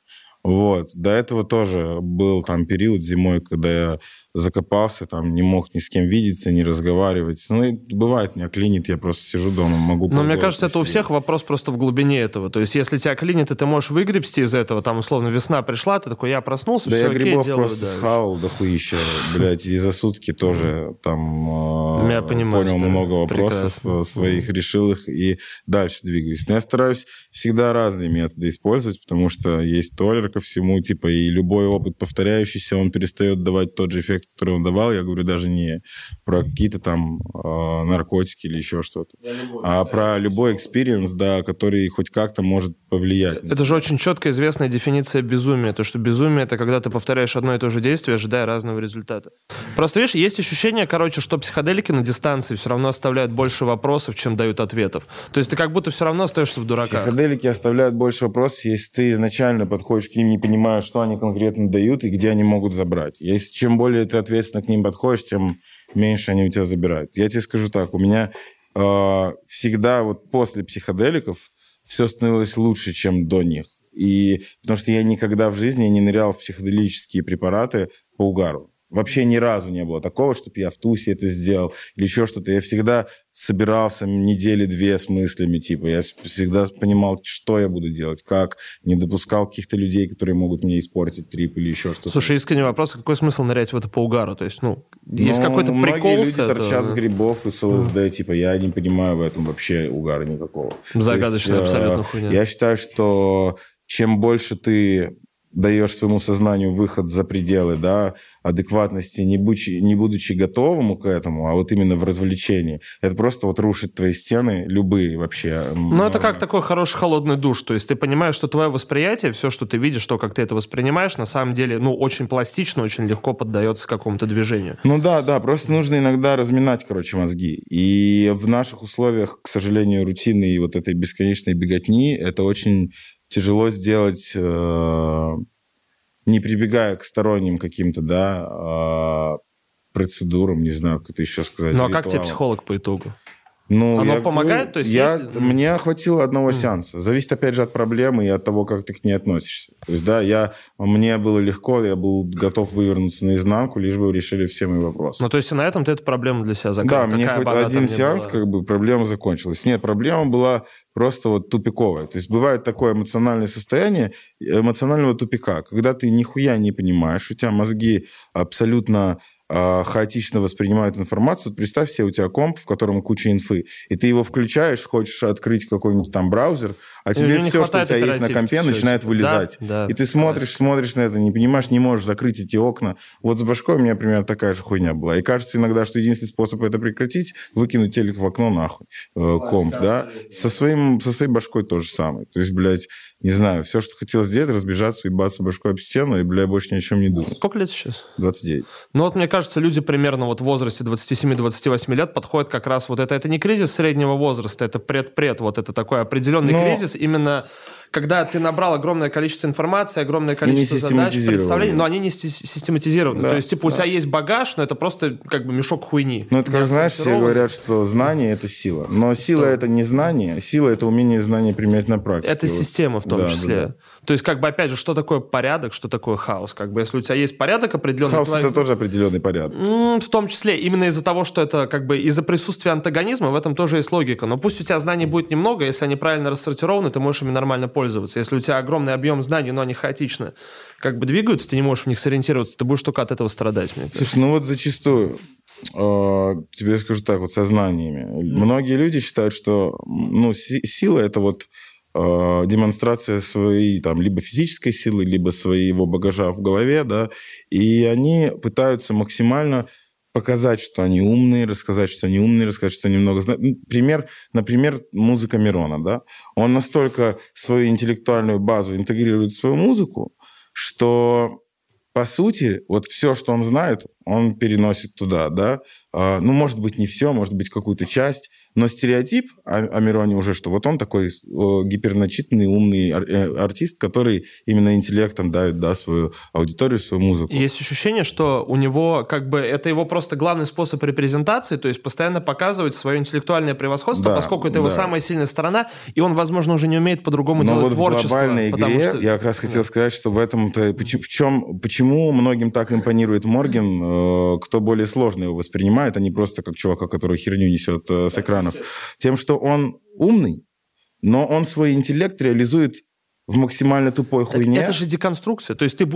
Вот. До этого тоже был там период зимой, когда я закопался, там не мог ни с кем видеться, не разговаривать. Ну, и бывает, меня клинит, я просто сижу дома, могу... Но мне кажется, это у всех вопрос просто в глубине этого. То есть, если тебя клинит, и ты можешь выгребсти из этого, там, условно, весна пришла, ты такой, я проснулся, да все я окей, грибов делаю просто дальше. схавал дохуища, блядь, и за сутки тоже там я понимаю, понял много вопросов прекрасно. своих, решил их и дальше двигаюсь. Но я стараюсь всегда разные методы использовать, потому что есть толер ко всему, типа, и любой опыт повторяющийся, он перестает давать тот же эффект, который он давал, я говорю даже не про какие-то там э, наркотики или еще что-то, а про любой experience, да, который хоть как-то может повлиять. Это же очень четко известная дефиниция безумия, то, что безумие — это когда ты повторяешь одно и то же действие, ожидая разного результата. Просто, видишь, есть ощущение, короче, что психоделики на дистанции все равно оставляют больше вопросов, чем дают ответов. То есть ты как будто все равно остаешься в дураках. Психоделики оставляют больше вопросов, если ты изначально подходишь к ним, не понимая, что они конкретно дают и где они могут забрать. Если чем более ты ответственно к ним подходишь, тем меньше они у тебя забирают. Я тебе скажу так, у меня э, всегда вот после психоделиков все становилось лучше, чем до них. И потому что я никогда в жизни не нырял в психоделические препараты по угару. Вообще ни разу не было такого, чтобы я в тусе это сделал или еще что-то. Я всегда собирался недели две с мыслями, типа, я всегда понимал, что я буду делать, как, не допускал каких-то людей, которые могут мне испортить трип или еще что-то. Слушай, искренний вопрос, какой смысл нырять в это по угару? То есть, ну, есть ну, какой-то прикол люди с этого? торчат с грибов и с ЛСД, mm. типа, я не понимаю в этом вообще угара никакого. Загадочная есть, абсолютно хуйня. Я считаю, что чем больше ты даешь своему сознанию выход за пределы да, адекватности, не, будучи, не будучи готовым к этому, а вот именно в развлечении. Это просто вот рушит твои стены, любые вообще. Ну, это как такой хороший холодный душ. То есть ты понимаешь, что твое восприятие, все, что ты видишь, то, как ты это воспринимаешь, на самом деле, ну, очень пластично, очень легко поддается какому-то движению. Ну да, да, просто нужно иногда разминать, короче, мозги. И в наших условиях, к сожалению, рутины и вот этой бесконечной беготни, это очень тяжело сделать, э, не прибегая к сторонним каким-то, да, э, процедурам, не знаю, как это еще сказать. Ну, а как тебе психолог по итогу? Ну, Оно я, помогает? То есть, я, если... Мне хватило одного mm. сеанса. Зависит, опять же, от проблемы и от того, как ты к ней относишься. То есть, да, я, мне было легко, я был готов вывернуться наизнанку, лишь бы решили все мои вопросы. Ну, то есть, на этом ты эту проблему для себя закрыл? Да, мне хоть один сеанс, была? как бы, проблема закончилась. Нет, проблема была просто вот тупиковая. То есть, бывает такое эмоциональное состояние эмоционального тупика, когда ты нихуя не понимаешь, у тебя мозги абсолютно хаотично воспринимают информацию. Представь себе, у тебя комп, в котором куча инфы, и ты его включаешь, хочешь открыть какой-нибудь там браузер, а тебе все, что у тебя есть на компе, начинает вылезать. Да, да, и ты смотришь, смотришь на это, не понимаешь, не можешь закрыть эти окна. Вот с башкой у меня примерно такая же хуйня была. И кажется иногда, что единственный способ это прекратить, выкинуть телек в окно нахуй, э, комп, да. Со, своим, со своей башкой то же самое. То есть, блядь, не знаю, все, что хотел сделать, разбежаться, ебаться башкой об стену, и, бля, больше ни о чем не думать. Сколько лет сейчас? 29. Ну вот, мне кажется, люди примерно вот в возрасте 27-28 лет подходят как раз вот это. Это не кризис среднего возраста, это пред-пред, вот это такой определенный Но... кризис именно когда ты набрал огромное количество информации, огромное количество задач, представлений, но они не систематизированы. Да, То есть, типа, да. у тебя есть багаж, но это просто как бы мешок хуйни. Ну, это как, знаешь, все говорят, что знание – это сила. Но сила это не знание, сила – это умение знания применять на практике. Это вот. система в том да, числе. Да, да. То есть, как бы, опять же, что такое порядок, что такое хаос? Как бы, если у тебя есть порядок определенный... Хаос твоих... – это тоже определенный порядок. В том числе. Именно из-за того, что это как бы из-за присутствия антагонизма, в этом тоже есть логика. Но пусть у тебя знаний будет немного, если они правильно рассортированы, ты можешь ими нормально пользоваться. Если у тебя огромный объем знаний, но они хаотично как бы двигаются, ты не можешь в них сориентироваться, ты будешь только от этого страдать. Мне Слушай, ну вот зачастую э, тебе скажу так, вот со знаниями. Многие люди считают, что ну, си- сила это вот э, демонстрация своей там либо физической силы, либо своего багажа в голове, да, и они пытаются максимально показать, что они умные, рассказать, что они умные, рассказать, что они много знают. Ну, пример, например, музыка Мирона, да? Он настолько свою интеллектуальную базу интегрирует в свою музыку, что по сути, вот все, что он знает, он переносит туда, да. А, ну, может быть, не все, может быть, какую-то часть, но стереотип о, о Мироне уже, что вот он такой гиперначитанный, умный э, артист, который именно интеллектом давит, да, свою аудиторию, свою музыку. Есть ощущение, что у него, как бы, это его просто главный способ репрезентации, то есть постоянно показывать свое интеллектуальное превосходство, да, поскольку это его самая сильная сторона, и он, возможно, уже не умеет по-другому делать вот творчество. в глобальной игре, что... я как раз хотел сказать, что в этом-то, в чем, почему многим так импонирует Морген, э, кто более сложно его воспринимает, а не просто как чувака, который херню несет э, с экранов. Тем, что он умный, но он свой интеллект реализует в максимально тупой хуйне. Это же деконструкция. То есть ты,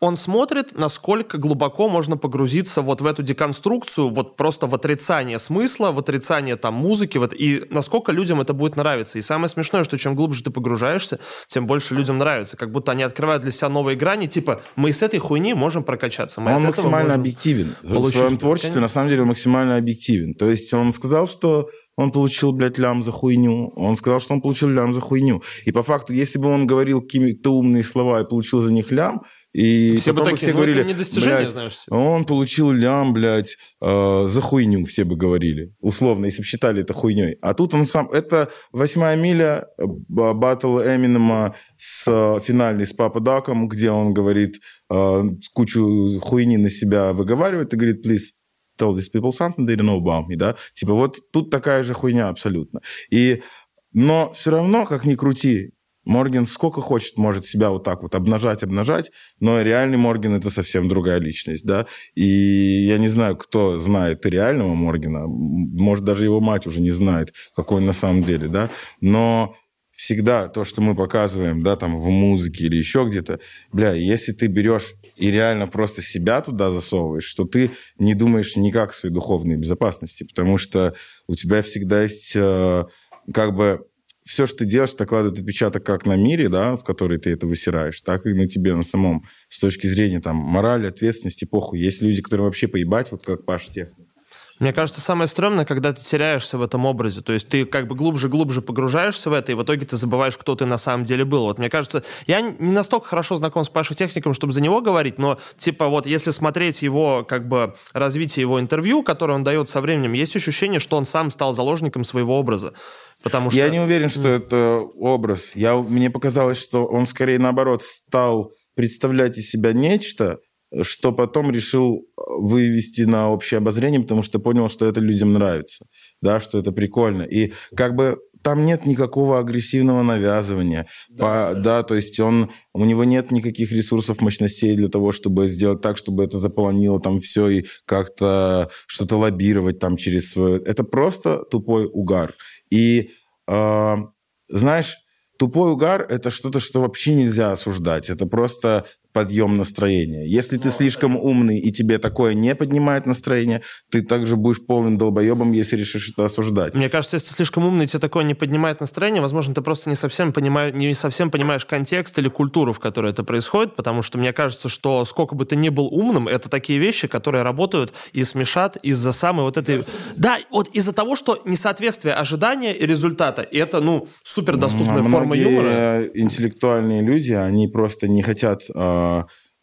он смотрит, насколько глубоко можно погрузиться вот в эту деконструкцию, вот просто в отрицание смысла, в отрицание там музыки, вот, и насколько людям это будет нравиться. И самое смешное, что чем глубже ты погружаешься, тем больше людям нравится. Как будто они открывают для себя новые грани, типа, мы с этой хуйни можем прокачаться. Мы он максимально объективен. В своем творчестве, конечно. на самом деле, он максимально объективен. То есть он сказал, что он получил, блядь, лям за хуйню. Он сказал, что он получил лям за хуйню. И по факту, если бы он говорил какие-то умные слова и получил за них лям, и все потом бы, такие, все ну, говорили, не блядь, знаешь, типа. он получил лям, блядь, э, за хуйню, все бы говорили. Условно, если бы считали это хуйней. А тут он сам... Это восьмая миля э, батл Эминема с э, финальный с Папа Даком, где он говорит, э, кучу хуйни на себя выговаривает и говорит, please, tell these people something they don't know about me, да? Типа вот тут такая же хуйня абсолютно. И, но все равно, как ни крути, Морген сколько хочет, может себя вот так вот обнажать, обнажать, но реальный Морген это совсем другая личность, да. И я не знаю, кто знает реального Моргена, может, даже его мать уже не знает, какой он на самом деле, да. Но всегда то, что мы показываем, да, там в музыке или еще где-то, бля, если ты берешь и реально просто себя туда засовываешь, что ты не думаешь никак о своей духовной безопасности, потому что у тебя всегда есть э, как бы все, что ты делаешь, накладывает отпечаток как на мире, да, в который ты это высираешь, так и на тебе на самом, с точки зрения там морали, ответственности, похуй. Есть люди, которые вообще поебать, вот как Паша Техник. Мне кажется, самое стрёмное, когда ты теряешься в этом образе. То есть ты как бы глубже-глубже погружаешься в это, и в итоге ты забываешь, кто ты на самом деле был. Вот мне кажется, я не настолько хорошо знаком с Пашей Техником, чтобы за него говорить, но типа вот если смотреть его как бы развитие его интервью, которое он дает со временем, есть ощущение, что он сам стал заложником своего образа. Потому что... Я не уверен, что это образ. Я, мне показалось, что он скорее наоборот стал представлять из себя нечто, что потом решил э, вывести на общее обозрение, потому что понял, что это людям нравится, да, что это прикольно. И как бы там нет никакого агрессивного навязывания. Да, по, да, то есть он, у него нет никаких ресурсов, мощностей для того, чтобы сделать так, чтобы это заполонило там все и как-то что-то лоббировать там через свое... Это просто тупой угар. И, э, знаешь, тупой угар – это что-то, что вообще нельзя осуждать. Это просто подъем настроения. Если ты слишком умный и тебе такое не поднимает настроение, ты также будешь полным долбоебом, если решишь это осуждать. Мне кажется, если ты слишком умный и тебе такое не поднимает настроение, возможно, ты просто не совсем, понимаешь, не совсем понимаешь контекст или культуру, в которой это происходит, потому что мне кажется, что сколько бы ты ни был умным, это такие вещи, которые работают и смешат из-за самой вот этой... Да, вот из-за того, что несоответствие ожидания и результата, и это, ну, супер доступная форма юмора. интеллектуальные люди, они просто не хотят э,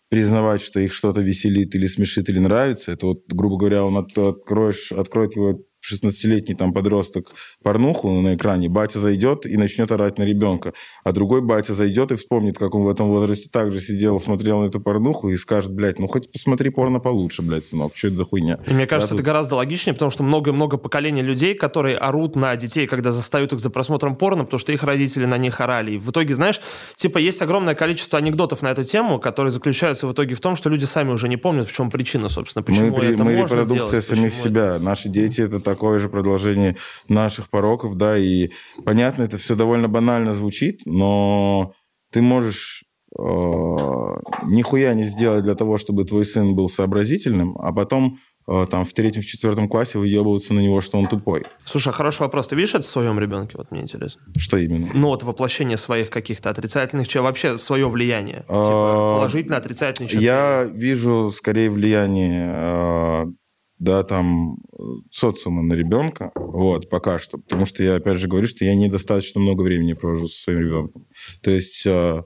признавать, что их что-то веселит или смешит или нравится. Это вот, грубо говоря, он от, откроешь, откроет его 16-летний там подросток порнуху на экране, батя зайдет и начнет орать на ребенка. А другой батя зайдет и вспомнит, как он в этом возрасте также сидел, смотрел на эту порнуху и скажет, блядь, ну хоть посмотри порно получше, блядь, сынок, что это за хуйня? И мне кажется, да, это тут... гораздо логичнее, потому что много-много поколений людей, которые орут на детей, когда застают их за просмотром порно, потому что их родители на них орали. И в итоге, знаешь, типа есть огромное количество анекдотов на эту тему, которые заключаются в итоге в том, что люди сами уже не помнят, в чем причина, собственно, почему мы, это мы можно репродукция делать, самих себя. Наши дети это такое же продолжение наших пороков, да, и понятно, это все довольно банально звучит, но ты можешь э, нихуя не сделать для того, чтобы твой сын был сообразительным, а потом э, там в третьем, в четвертом классе выебываться на него, что он тупой. Слушай, а хороший вопрос. Ты видишь это в своем ребенке? Вот мне интересно. Что именно? Ну, вот воплощение своих каких-то отрицательных, чем вообще свое влияние. Типа, положительно, отрицательное. Я вижу скорее влияние э, да, там, социума на ребенка, вот, пока что. Потому что я, опять же, говорю, что я недостаточно много времени провожу со своим ребенком. То есть, э,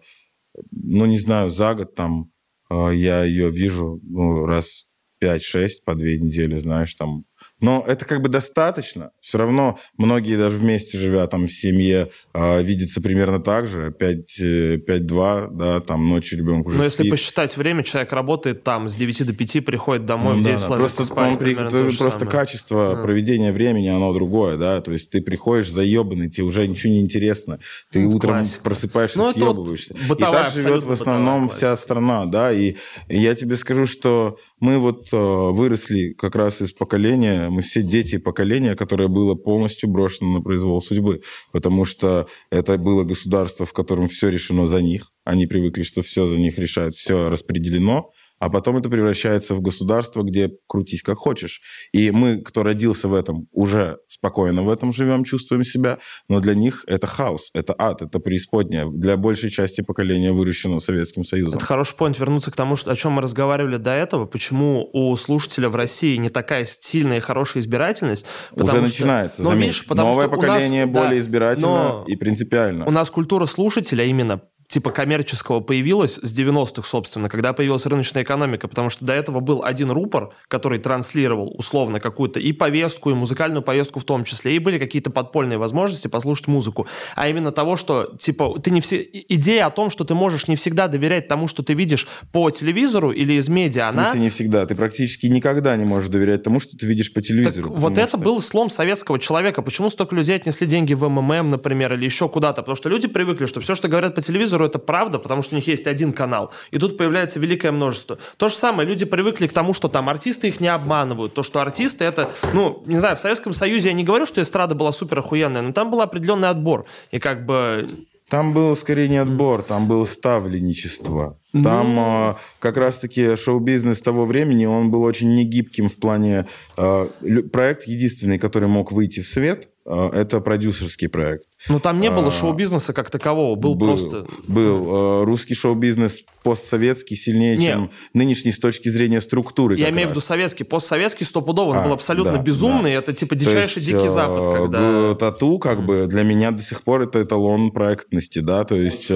ну, не знаю, за год там э, я ее вижу ну, раз 5-6 по две недели, знаешь, там но это как бы достаточно. Все равно многие даже вместе живя там в семье э, видятся примерно так же. 5-2, э, да, там ночью ребенок уже Но спит. если посчитать время, человек работает там с 9 до 5, приходит домой, ну, в 9 да, Просто, спать, он, при, просто самое. качество да. проведения времени, оно другое, да. То есть ты приходишь заебанный, тебе уже ничего не интересно. Ты ну, утром классика. просыпаешься, ну, съебываешься. Вот и так живет в основном вся страна, да. И, и я тебе скажу, что мы вот э, выросли как раз из поколения мы все дети поколения, которое было полностью брошено на произвол судьбы, потому что это было государство, в котором все решено за них. Они привыкли, что все за них решают, все распределено, а потом это превращается в государство, где крутись как хочешь. И мы, кто родился в этом, уже спокойно в этом живем, чувствуем себя, но для них это хаос, это ад, это преисподняя. Для большей части поколения, выращенного Советским Союзом. Это хороший point вернуться к тому, о чем мы разговаривали до этого, почему у слушателя в России не такая стильная и хорошая избирательность. Уже что... начинается, но, Видишь, потому Новое что поколение нас, более да, избирательно и принципиально. У нас культура слушателя именно типа коммерческого появилось с 90-х, собственно, когда появилась рыночная экономика, потому что до этого был один рупор, который транслировал условно какую-то и повестку, и музыкальную повестку в том числе, и были какие-то подпольные возможности послушать музыку. А именно того, что, типа, ты не все... Идея о том, что ты можешь не всегда доверять тому, что ты видишь по телевизору или из медиа, В смысле, она... не всегда. Ты практически никогда не можешь доверять тому, что ты видишь по Так телевизору. вот потому это что- был слом советского человека. Почему столько людей отнесли деньги в МММ, например, или еще куда-то? Потому что люди привыкли, что все, что говорят по телевизору, это правда, потому что у них есть один канал. И тут появляется великое множество. То же самое, люди привыкли к тому, что там артисты их не обманывают. То, что артисты это, ну, не знаю, в Советском Союзе я не говорю, что эстрада была супер охуенная, но там был определенный отбор. И как бы Там был скорее не отбор, там было ставленничество. Ну. Там э, как раз-таки шоу-бизнес того времени, он был очень негибким в плане... э, проект единственный, который мог выйти в свет, это продюсерский проект. Ну, там не было А, шоу-бизнеса как такового, был, просто... Был. Э, русский шоу-бизнес постсоветский сильнее, Не. чем нынешний с точки зрения структуры. Я имею в раз. виду советский, постсоветский стопудово, он А, был абсолютно да, безумный, да. это типа дичайший дикий запад, когда... Тату, как бы, для меня до сих пор это эталон проектности, да, то есть,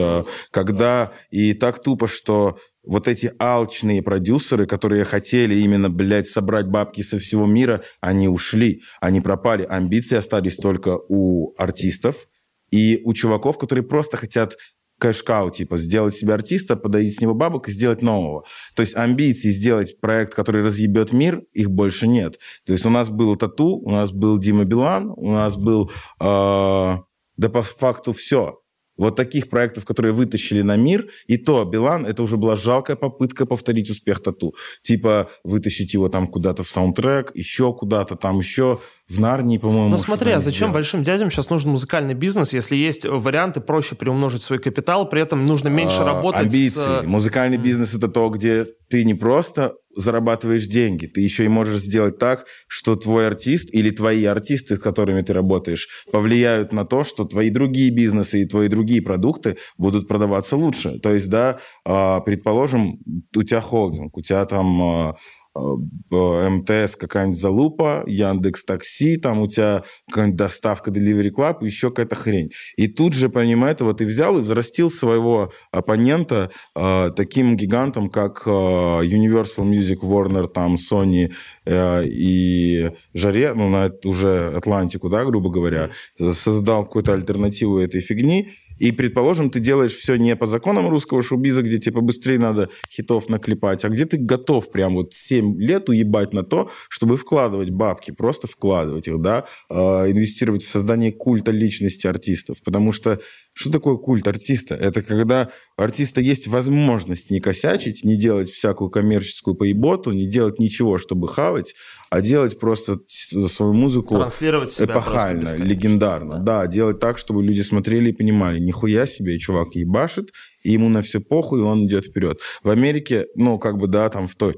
когда и так тупо, что вот эти алчные продюсеры, которые хотели именно, блядь, собрать бабки со всего мира, они ушли, они пропали. Амбиции остались только у артистов и у чуваков, которые просто хотят кэшкау, типа, сделать себе артиста, подоить с него бабок и сделать нового. То есть амбиции сделать проект, который разъебет мир, их больше нет. То есть у нас был Тату, у нас был Дима Билан, у нас был, э, да по факту все. Вот таких проектов, которые вытащили на мир, и то Билан, это уже была жалкая попытка повторить успех Тату. Типа вытащить его там куда-то в саундтрек, еще куда-то там еще, в Нарнии, по-моему. Ну смотри, а зачем сделали. большим дядям сейчас нужен музыкальный бизнес, если есть варианты проще приумножить свой капитал, при этом нужно меньше А, работать Амбиции. с... э, Музыкальный бизнес это то, где ты не просто зарабатываешь деньги, ты еще и можешь сделать так, что твой артист или твои артисты, с которыми ты работаешь, повлияют на то, что твои другие бизнесы и твои другие продукты будут продаваться лучше. То есть, да, а, предположим, у тебя холдинг, у тебя там а, МТС какая-нибудь залупа, Яндекс Такси, там у тебя какая-нибудь доставка Delivery Club, еще какая-то хрень. И тут же, помимо этого, ты взял и взрастил своего оппонента э, таким гигантом, как э, Universal Music, Warner, там, Sony э, и Жаре, ну, на уже Атлантику, да, грубо говоря, создал какую-то альтернативу этой фигни, и, предположим, ты делаешь все не по законам русского шоу-биза, где типа быстрее надо хитов наклепать, а где ты готов прям вот 7 лет уебать на то, чтобы вкладывать бабки, просто вкладывать их, да, э, инвестировать в создание культа личности артистов. Потому что что такое культ артиста? Это когда у артиста есть возможность не косячить, не делать всякую коммерческую поеботу, не делать ничего, чтобы хавать, а делать просто свою музыку эпохально, легендарно. Да. делать так, чтобы люди смотрели и понимали, нихуя себе, чувак ебашит, и ему на все похуй, и он идет вперед. В Америке, ну, как бы, да, там в той,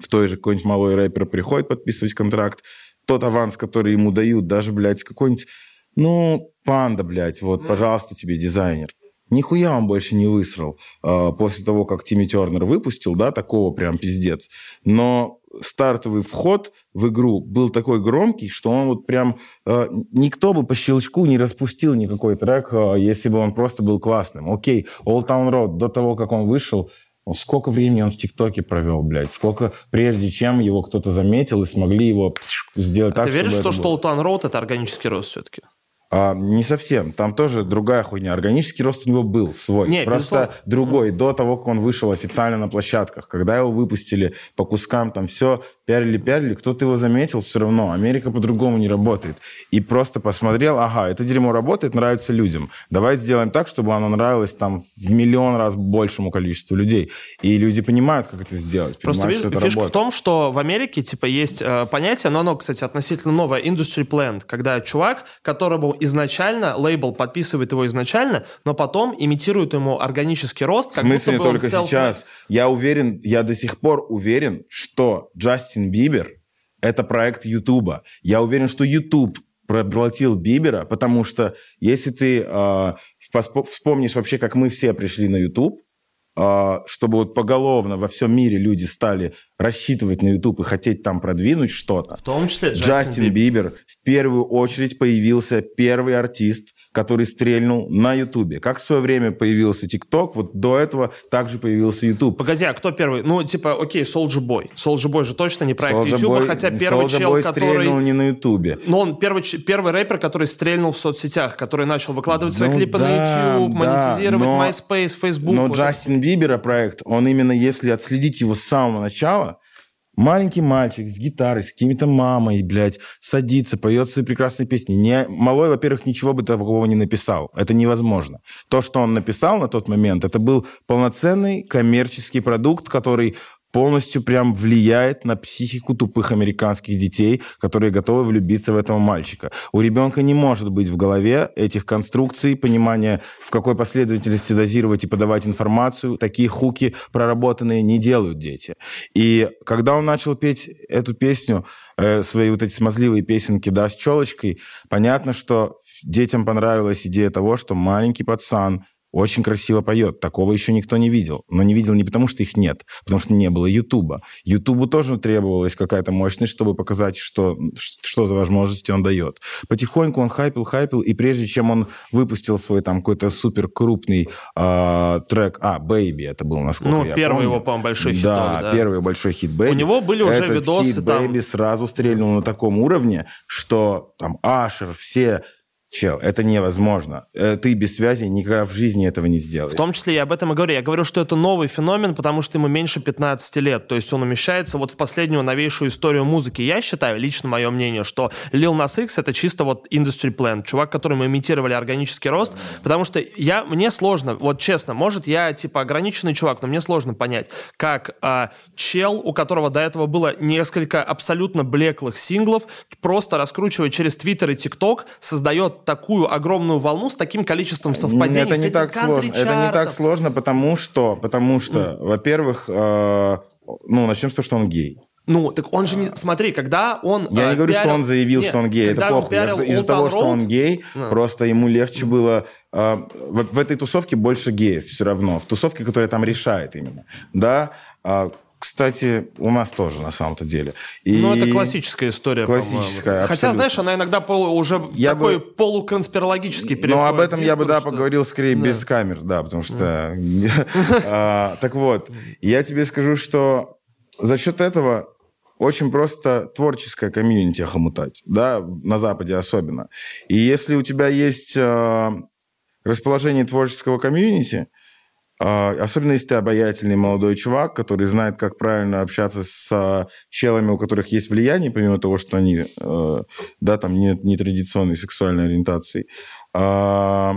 в той же какой-нибудь малой рэпер приходит подписывать контракт, тот аванс, который ему дают, даже, блядь, какой-нибудь, ну, панда, блядь, вот, пожалуйста, тебе дизайнер. Нихуя он больше не высрал э, после того, как Тимми Тернер выпустил, да, такого прям пиздец. Но стартовый вход в игру был такой громкий, что он вот прям... э, никто бы по щелчку не распустил никакой трек, э, если бы он просто был классным. Окей, Old Town Road, до того, как он вышел, ну, сколько времени он в ТикТоке провел, блядь? Сколько, прежде чем его кто-то заметил и смогли его сделать А так, ты веришь в то, что было? Ултан Роуд это органический рост все-таки? А, не совсем. Там тоже другая хуйня. Органический рост у него был свой. Не, Просто безусловно. другой. До того, как он вышел официально на площадках. Когда его выпустили по кускам, там все пиарили-пиарили, кто-то его заметил, все равно. Америка по-другому не работает. И просто посмотрел, ага, это дерьмо работает, нравится людям. Давай сделаем так, чтобы оно нравилось там в миллион раз большему количеству людей. И люди понимают, как это сделать. Просто понимают, видишь, что это фишка в работает. том, что в Америке типа есть э, понятие, но оно, кстати, относительно новое, industry plan, когда чувак, которому изначально лейбл подписывает его изначально, но потом имитирует ему органический рост, В как смысле будто бы только сейчас? Я уверен, я до сих пор уверен, что Джастин Бибер — это проект Ютуба. Я уверен, что Ютуб проглотил Бибера, потому что если ты э, вспомнишь вообще, как мы все пришли на Ютуб, э, чтобы вот поголовно во всем мире люди стали рассчитывать на Ютуб и хотеть там продвинуть что-то, В том числе Джастин, Джастин Бибер. Бибер в первую очередь появился первый артист, который стрельнул на Ютубе. Как в свое время появился ТикТок, вот до этого также появился Ютуб. Погоди, а кто первый? Ну, типа, окей, Soldier Boy. Soldier Boy же точно не проект Ютуба, хотя первый Soulja чел, Boy который... стрельнул не на Ютубе. Ну, он первый, первый рэпер, который стрельнул в соцсетях, который начал выкладывать свои Ну клипы да, на YouTube, да, монетизировать но- MySpace, Facebook. Но вот это. Джастин Бибера проект, он именно, если отследить его с самого начала, маленький мальчик с гитарой, с какими-то мамой, блядь, садится, поет свои прекрасные песни. Не, малой, во-первых, ничего бы такого не написал. Это невозможно. То, что он написал на тот момент, это был полноценный коммерческий продукт, который полностью прям влияет на психику тупых американских детей, которые готовы влюбиться в этого мальчика. У ребенка не может быть в голове этих конструкций, понимания, в какой последовательности дозировать и подавать информацию. Такие хуки проработанные не делают дети. И когда он начал петь эту песню, э, свои вот эти смазливые песенки, да, с челочкой, понятно, что детям понравилась идея того, что маленький пацан очень красиво поет. Такого еще никто не видел. Но не видел не потому, что их нет, потому что не было Ютуба. Ютубу тоже требовалась какая-то мощность, чтобы показать, что, что за возможности он дает. Потихоньку он хайпил, хайпил, и прежде чем он выпустил свой там какой-то супер крупный а, трек, а, «Baby» это был, насколько Ну, я первый помню. его, по-моему, большой хит. Да, да. первый большой хит «Baby». У него были уже Этот видосы хит там- «Baby» сразу стрельнул на таком уровне, что там Ашер, все... Чел, это невозможно. Э, Ты без связи никогда в жизни этого не сделаешь. В том числе я об этом и говорю. Я говорю, что это новый феномен, потому что ему меньше 15 лет. То есть он умещается вот в последнюю новейшую историю музыки. Я считаю, лично мое мнение, что Lil Nas X это чисто вот industry plan. Чувак, который мы имитировали органический рост. Потому что я, мне сложно, вот честно, может я типа ограниченный чувак, но мне сложно понять, как а, чел, у которого до этого было несколько абсолютно блеклых синглов, просто раскручивая через Твиттер и ТикТок, создает такую огромную волну с таким количеством совпадений. Это не так сложно. Это не так сложно, потому что, потому что, во-первых, э, ну начнем с того, что он гей. Ну, так он же не... Смотри, когда он... Я э, не говорю, что пиарил- он заявил, Нет, что он гей. Это плохо. Из-за того, что он гей, Да. просто ему легче было... э, в, в этой тусовке больше геев все равно. В тусовке, которая там решает именно. Да? А, кстати, у нас тоже, на самом-то деле. И- Ну, это классическая история, Классическая. Хотя, абсолютно. знаешь, она иногда полу- уже Я такой бы- полуконспирологический переходит. Ну, об этом я бы, да, что- поговорил скорее Да. без камер, да, потому что... А, Так вот, я тебе скажу, что за счет этого очень просто творческое комьюнити охомутать, да, на Западе особенно. И если у тебя есть э, расположение творческого комьюнити, а, особенно если ты обаятельный молодой чувак, который знает, как правильно общаться с а, челами, у которых есть влияние, помимо того, что они, э, да, там, не, нетрадиционной сексуальной ориентации. А,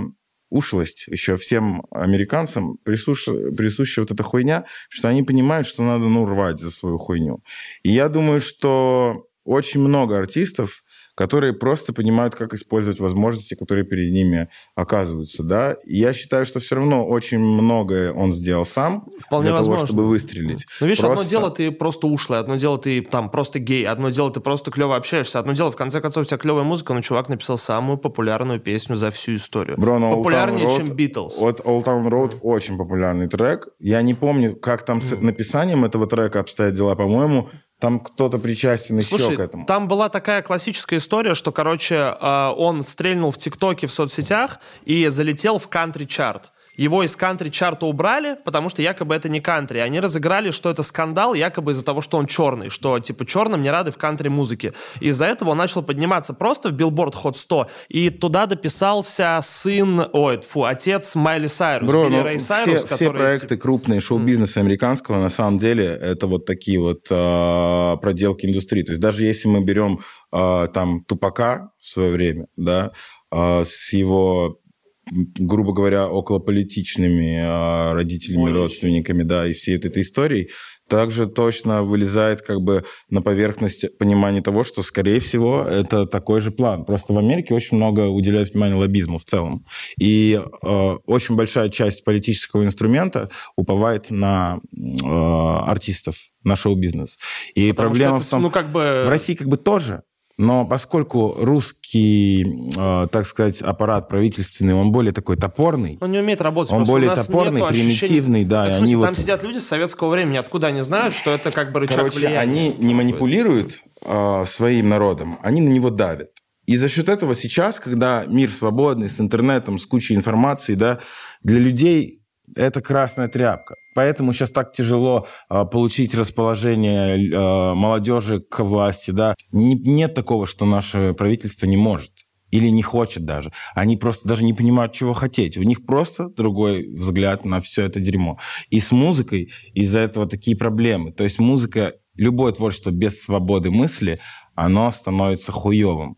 ушлость еще всем американцам присуща, присуща вот эта хуйня, что они понимают, что надо, ну, рвать за свою хуйню. И я думаю, что очень много артистов, которые просто понимают, как использовать возможности, которые перед ними оказываются, да. И я считаю, что все равно очень многое он сделал сам Вполне для того, возможно. чтобы выстрелить. Ну, видишь, одно Просто- дело ты просто ушлый, одно дело ты там просто гей, одно дело ты просто клево общаешься, одно дело, в конце концов, у тебя клевая музыка, но чувак написал самую популярную песню за всю историю. Бро, но Old Town Популярнее, Road- чем Битлз. Вот Old Town Road очень популярный трек. Я не помню, как там с написанием этого трека обстоят дела. По-моему, там кто-то причастен еще Слушай, к этому. там была такая классическая история, что, короче, э, он стрельнул в ТикТоке, в соцсетях и залетел в кантри-чарт. Его из кантри-чарта убрали, потому что якобы это не кантри. Они разыграли, что это скандал, якобы из-за того, что он черный, что, типа, черным не рады в кантри-музыке. Из-за этого он начал подниматься просто в Billboard Hot 100, и туда дописался сын, ой, фу, отец Майли Сайрус, Бро, Билли ну, Рэй все, Сайрус, все который, проекты типа, крупные шоу-бизнеса американского, на самом деле, это вот такие вот а, проделки индустрии. То есть даже если мы берем а, там Тупака в свое время, да, а, с его грубо говоря, околополитичными а, родителями, родственниками, да, и всей вот этой историей, также точно вылезает как бы на поверхность понимание того, что, скорее всего, это такой же план. Просто в Америке очень много уделяют внимания лоббизму в целом. И э, очень большая часть политического инструмента уповает на э, артистов, на шоу-бизнес. И потому проблема это, в том... ну, как бы... В России как бы тоже, но поскольку русский, э, так сказать, аппарат правительственный, он более такой топорный, Он не умеет работать. Он более топорный, ощущения- примитивный, да, Так, и в смысле, они там вот- сидят люди с советского времени, откуда они знают, что это как бы рычаг Короче, влияния? они не манипулируют э, своим народом, они на него давят. И за счет этого сейчас, когда мир свободный, с интернетом, с кучей информации, да, для людей это красная тряпка. Поэтому сейчас так тяжело э, получить расположение э, молодежи к власти. Да? Не, нет такого, что наше правительство не может или не хочет даже. Они просто даже не понимают, чего хотеть. У них просто другой взгляд на все это дерьмо. И с музыкой из-за этого такие проблемы. То есть музыка, любое творчество без свободы мысли, оно становится хуевым.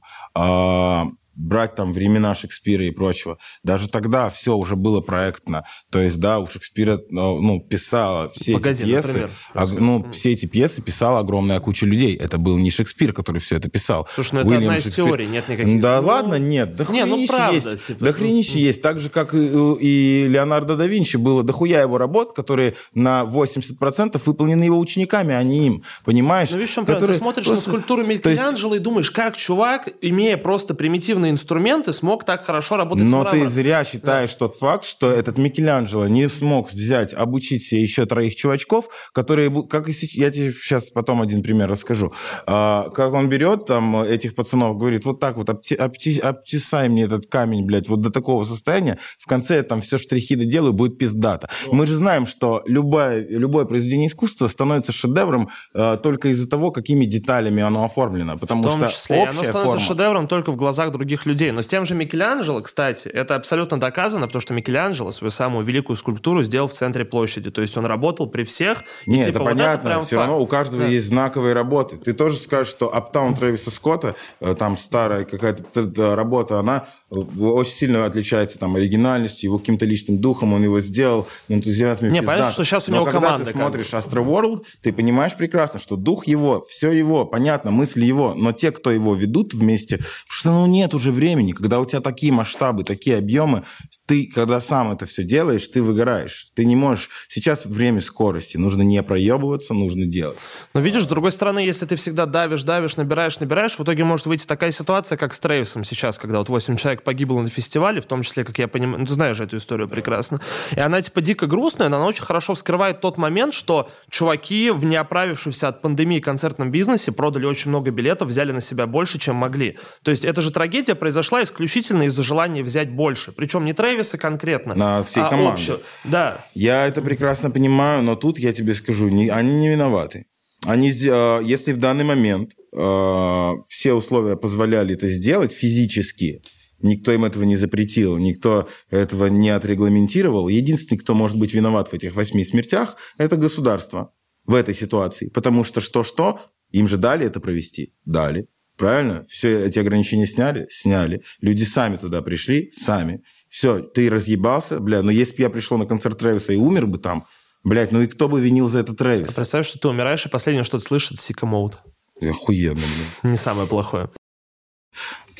Брать там времена Шекспира и прочего, даже тогда все уже было проектно. То есть, да, у Шекспира ну, ну писала все Погоди, эти пьесы, например, а, ну, все эти пьесы писала огромная куча людей. Это был не Шекспир, который все это писал. Слушай, ну это Уильям одна из Шекспир... теорий, нет никаких... Да ну... ладно, нет, да не, ну, правда, есть. Типа, да хренище ну... есть. Так же, как и, и Леонардо да Винчи было дохуя его работ, которые на 80% выполнены его учениками, а не им. Понимаешь? Ну, видишь, которые... ты смотришь просто... на скульптуру Микеланджело есть... и думаешь, как чувак, имея просто примитивные инструменты смог так хорошо работать Но с ты зря считаешь да. тот факт, что этот Микеланджело не смог взять, обучить себе еще троих чувачков, которые, как и сейчас, я тебе сейчас потом один пример расскажу, а, как он берет там этих пацанов, говорит, вот так вот, обти, обти, обтесай мне этот камень, блядь, вот до такого состояния, в конце я там все штрихи доделаю, будет пиздата. Вот. Мы же знаем, что любое, любое произведение искусства становится шедевром а, только из-за того, какими деталями оно оформлено, потому что числе, общая оно становится форма... шедевром только в глазах других людей. Но с тем же Микеланджело, кстати, это абсолютно доказано, потому что Микеланджело свою самую великую скульптуру сделал в центре площади. То есть он работал при всех. Нет, типа, это вот понятно. Это все факт. равно у каждого да. есть знаковые работы. Ты тоже скажешь, что Аптаун Трэвиса Скотта, э, там старая какая-то работа, она очень сильно отличается там оригинальностью, его каким-то личным духом, он его сделал, энтузиазме Не, понятно, что сейчас у него Но команда. когда ты смотришь Astro World, ты понимаешь прекрасно, что дух его, все его, понятно, мысли его, но те, кто его ведут вместе, что ну нет уже времени, когда у тебя такие масштабы, такие объемы, ты, когда сам это все делаешь, ты выгораешь. Ты не можешь... Сейчас время скорости, нужно не проебываться, нужно делать. Но видишь, с другой стороны, если ты всегда давишь, давишь, набираешь, набираешь, в итоге может выйти такая ситуация, как с Трейвисом сейчас, когда вот 8 человек человек погибло на фестивале, в том числе, как я понимаю, ну, ты знаешь эту историю прекрасно. И она, типа, дико грустная, но она очень хорошо вскрывает тот момент, что чуваки в неоправившемся от пандемии концертном бизнесе продали очень много билетов, взяли на себя больше, чем могли. То есть эта же трагедия произошла исключительно из-за желания взять больше. Причем не Трэвиса конкретно, на всей а команде. Общую. Да. Я это прекрасно понимаю, но тут я тебе скажу, не, они не виноваты. Они, э, если в данный момент э, все условия позволяли это сделать физически, Никто им этого не запретил, никто этого не отрегламентировал. Единственный, кто может быть виноват в этих восьми смертях, это государство в этой ситуации. Потому что что-что, им же дали это провести? Дали. Правильно? Все эти ограничения сняли? Сняли. Люди сами туда пришли? Сами. Все, ты разъебался, бля, но если бы я пришел на концерт Трэвиса и умер бы там, блядь, ну и кто бы винил за это Трэвис? А представь, что ты умираешь, и последнее, что ты слышишь, это Сика Моут. Охуенно, блин. Не самое плохое.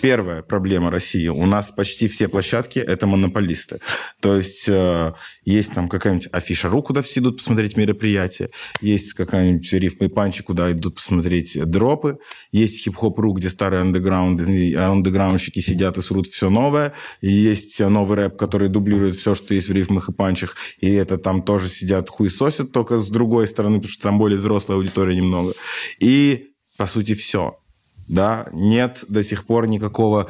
Первая проблема России. У нас почти все площадки – это монополисты. То есть э, есть там какая-нибудь афиша.ру, куда все идут посмотреть мероприятия. Есть какая-нибудь рифма и панчи, куда идут посмотреть дропы. Есть хип-хоп.ру, где старые андеграунд, андеграундщики сидят и срут все новое. И есть новый рэп, который дублирует все, что есть в рифмах и панчах. И это там тоже сидят хуесосят, только с другой стороны, потому что там более взрослая аудитория немного. И, по сути, все да, нет до сих пор никакого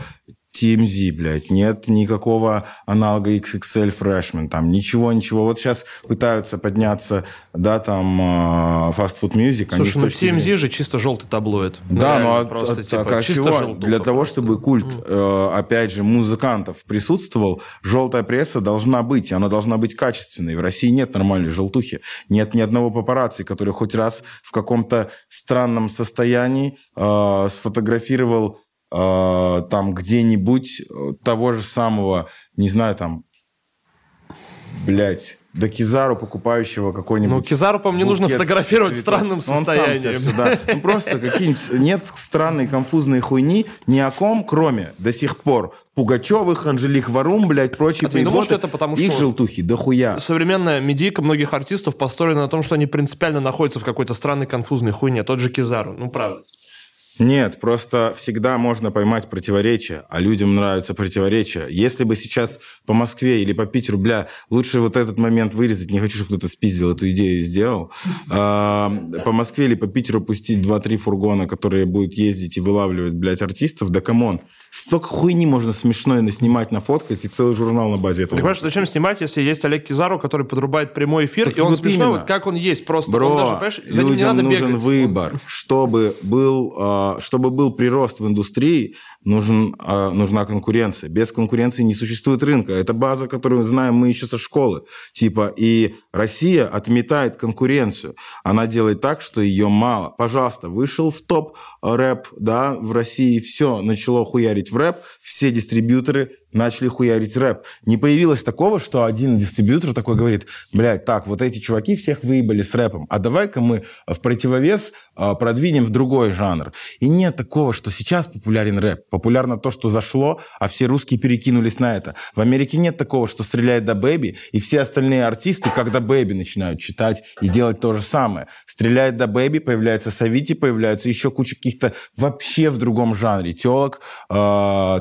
TMZ, блядь, нет никакого аналога XXL Freshman, там ничего, ничего. Вот сейчас пытаются подняться, да, там uh, Fast Food Music. Слушай, ну TMZ зрения... же чисто желтый таблоид. Да, ну, ну просто, а, типа, а чего? Для того, просто. чтобы культ, mm. э, опять же, музыкантов присутствовал, желтая пресса должна быть, она должна быть качественной. В России нет нормальной желтухи, нет ни одного папарацци, который хоть раз в каком-то странном состоянии э, сфотографировал э, там где-нибудь э, того же самого, не знаю, там, блядь, до Кизару, покупающего какой-нибудь... Ну, Кизару, по-моему, не нужно фотографировать цветов. в странном состоянии. Он сам сюда. Ну, просто какие-нибудь... Нет странной конфузной хуйни ни о ком, кроме до сих пор Пугачевых, Анжелик Варум, блядь, прочие а думаешь, что это потому, их что желтухи, да хуя. Современная медийка многих артистов построена на том, что они принципиально находятся в какой-то странной конфузной хуйне. Тот же Кизару. Ну, правда. Нет, просто всегда можно поймать противоречия, а людям нравятся противоречия. Если бы сейчас по Москве или по Питеру, бля, лучше вот этот момент вырезать, не хочу, чтобы кто-то спиздил эту идею и сделал. А, по Москве или по Питеру пустить 2-3 фургона, которые будут ездить и вылавливать, блядь, артистов, да come on. Столько хуйни можно смешной наснимать, нафоткать, и целый журнал на базе этого. Ты понимаешь, зачем снимать, если есть Олег Kizaru, который подрубает прямой эфир, Так и он вот смешной, именно. вот как он есть, просто Бро, он даже, понимаешь, за ним не надо нужен бегать. выбор. Чтобы был, а, чтобы был прирост в индустрии, нужен, а, нужна конкуренция. Без конкуренции не существует рынка. Это база, которую знаем мы еще со школы. Типа, и Россия отметает конкуренцию. Она делает так, что ее мало. Пожалуйста, вышел в топ рэп, да, в России, все, начало хуярить в рэп, все дистрибьюторы начали хуярить рэп. Не появилось такого, что один дистрибьютор такой говорит, блядь, так, вот эти чуваки всех выебали с рэпом, а давай-ка мы в противовес а, продвинем в другой жанр. И нет такого, что сейчас популярен рэп. Популярно то, что зашло, а все русские перекинулись на это. В Америке нет такого, что стреляет DaBaby, и все остальные артисты, DaBaby, начинают читать и делать то же самое. Стреляет DaBaby, появляется Saweetie, появляется еще куча каких-то вообще в другом жанре. Телок, э,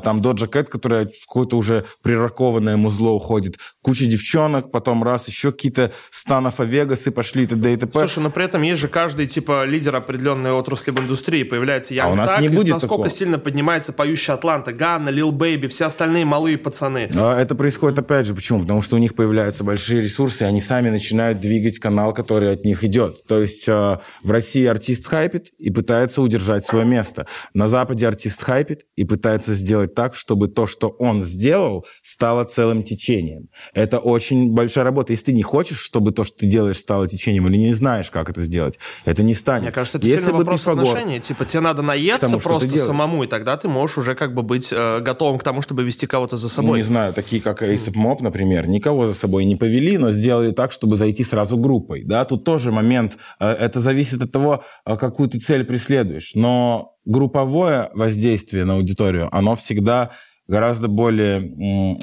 там Doja Cat, которая какое-то уже прироканное музло уходит. Куча девчонок, потом раз еще какие-то Stunna 4 Vegas ы пошли, т.д. и т.п. Слушай, но при этом есть же каждый, типа, лидер определенной отрасли в индустрии. Появляется Янг А у нас Thug, не будет насколько такого. сильно поднимается поющая Атланта, Gunna, Lil Baby, все остальные малые пацаны. А Это происходит опять же почему? Потому что у них появляются большие ресурсы, и они сами начинают двигать канал, который от них идет. То есть э, в России артист хайпит и пытается удержать свое место. На Западе артист хайпит и пытается сделать так, чтобы то, что он сделал, стало целым течением. Это очень большая работа. Если ты не хочешь, чтобы то, что ты делаешь, стало течением, или не знаешь, как это сделать, это не станет. Мне кажется, это Если сильно вопрос Пифагор- отношений. Типа, тебе надо наесться тому, просто самому, и тогда ты можешь уже как бы быть э, готовым к тому, чтобы вести кого-то за Ну, собой. не знаю, такие как ASAP Mob, например, никого за собой не повели, но сделали так, чтобы зайти сразу группой. Да, тут тоже момент, э, это зависит от того, э, какую ты цель преследуешь. Но групповое воздействие на аудиторию, оно всегда гораздо более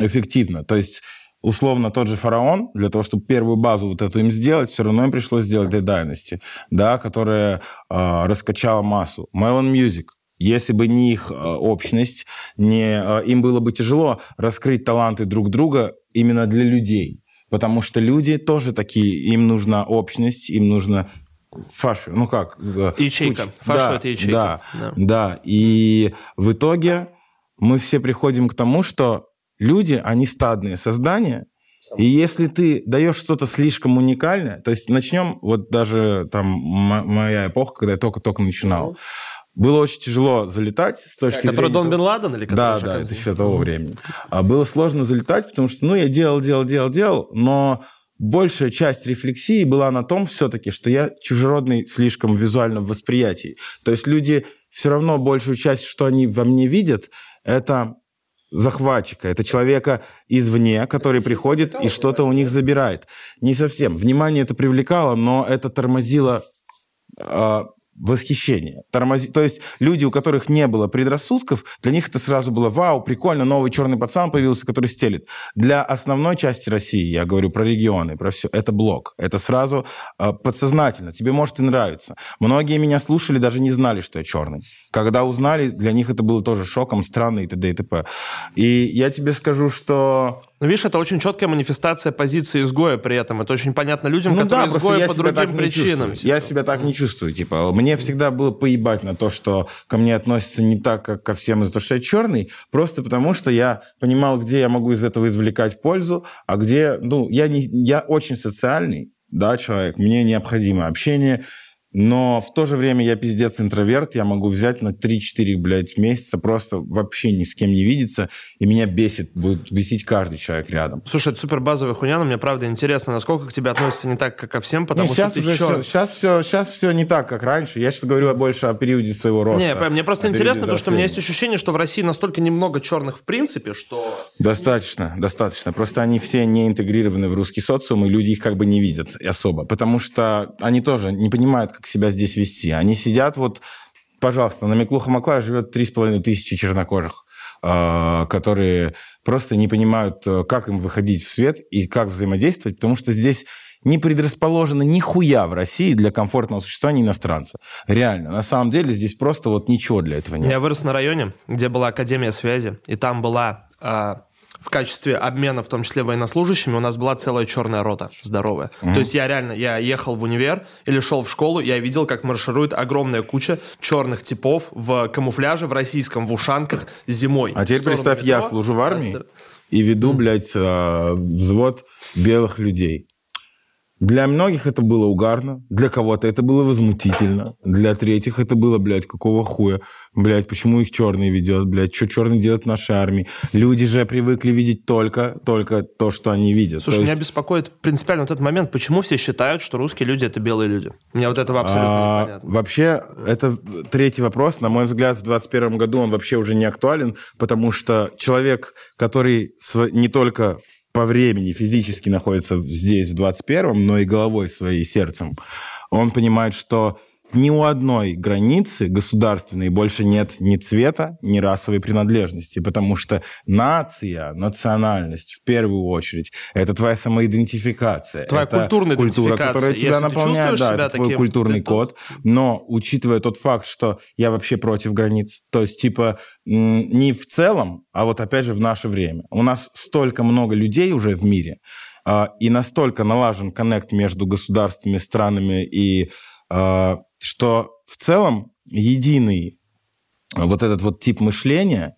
эффективно. То есть условно тот же фараон, для того, чтобы первую базу вот эту им сделать, все равно им пришлось сделать Dead Dynasty, да, которая э, раскачала массу. Melon Music, если бы не их э, общность, не, э, им было бы тяжело раскрыть таланты друг друга именно для людей. Потому что люди тоже такие, им нужна общность, им нужно фаши, ну как? э, Ячейка. Фаша Да, это ячейка. Да, Да. да. И в итоге мы все приходим к тому, что люди, они стадные создания, и если ты даешь что-то слишком уникальное, то есть начнем, вот даже там моя эпоха, когда я только-только начинал, было очень тяжело залетать с точки Который зрения... Дон того- Бен Ладен или который Да, да, это еще того времени. А было сложно залетать, потому что, ну, я делал, делал, делал, делал, но большая часть рефлексии была на том все-таки, что я чужеродный слишком визуально в восприятии. То есть люди все равно большую часть, что они во мне видят, это захватчика, это человека извне, который приходит и что-то у них забирает. Не совсем. Внимание это привлекало, но это тормозило а, восхищение. Тормози... То есть люди, у которых не было предрассудков, для них это сразу было вау, прикольно, новый черный пацан появился, который стелит. Для основной части России, я говорю про регионы, про все, это блок. Это сразу э, подсознательно. Тебе может и нравиться. Многие меня слушали, даже не знали, что я черный. Когда узнали, для них это было тоже шоком, странно и т.д. и т.п. И я тебе скажу, что... Ну, видишь, это очень четкая манифестация позиции изгоя при этом. Это очень понятно людям, Ну которые просто изгои по другим причинам. типа. Я себя так не чувствую. Типа, мне всегда было поебать на то, что ко мне относятся не так, как ко всем из-за того, что я черный, просто потому что я понимал, где я могу из этого извлекать пользу, а где, ну, я, не, я очень социальный, да, человек, мне необходимо общение, но в то же время я пиздец интроверт, я могу взять на 3-4, блядь, месяца просто вообще ни с кем не видеться, и меня бесит, будет бесить каждый человек рядом. Слушай, это супер базовая хуйня, но мне правда интересно, насколько к тебе относятся не так, как ко всем, потому Не, что сейчас ты уже чёрт. все, сейчас все, сейчас все не так, как раньше. Я сейчас говорю больше о периоде своего роста. Не, мне просто интересно, потому что у меня есть ощущение, что в России настолько немного черных в принципе, что... Достаточно, достаточно. Просто они все не интегрированы в русский социум, и люди их как бы не видят особо. Потому что они тоже не понимают, как себя здесь вести. Они сидят вот, пожалуйста, на Миклуха Маклая живет 3,5 тысячи чернокожих, э, которые просто не понимают, э, как им выходить в свет и как взаимодействовать, потому что здесь не предрасположено нихуя в России для комфортного существования иностранца. Реально. На самом деле здесь просто вот ничего для этого нет. Я вырос на районе, где была Академия связи, и там была а, в качестве обмена, в том числе военнослужащими, у нас была целая черная рота здоровая. Mm-hmm. То есть я реально, я ехал в универ или шел в школу, я видел, как марширует огромная куча черных типов в камуфляже, в российском, в ушанках зимой. А теперь представь, метро, я служу в армии и веду, mm-hmm. блядь, э, взвод белых людей. Для многих это было угарно, для кого-то это было возмутительно, для третьих это было, блядь, какого хуя, блядь, почему их черный ведет, блядь, что черный делает в нашей армии. Люди же привыкли видеть только, только то, что они видят. Слушай, то меня беспокоит принципиально вот этот момент, почему все считают, что русские люди – это белые люди? Мне вот этого абсолютно а, непонятно. Вообще, это третий вопрос. На мой взгляд, в 2021 году он вообще уже не актуален, потому что человек, который не только по времени физически находится здесь, в 21-м, но и головой своей, сердцем, он понимает, что ни у одной границы государственной больше нет ни цвета, ни расовой принадлежности, потому что нация, национальность, в первую очередь, это твоя самоидентификация. Твоя это культурная культура, которая тебя Если наполняет, да, это твой культурный ты... код. Но, учитывая тот факт, что я вообще против границ, то есть, типа, не в целом, а вот опять же в наше время. У нас столько много людей уже в мире, а, и настолько налажен коннект между государствами, странами и а, что в целом единый вот этот вот тип мышления,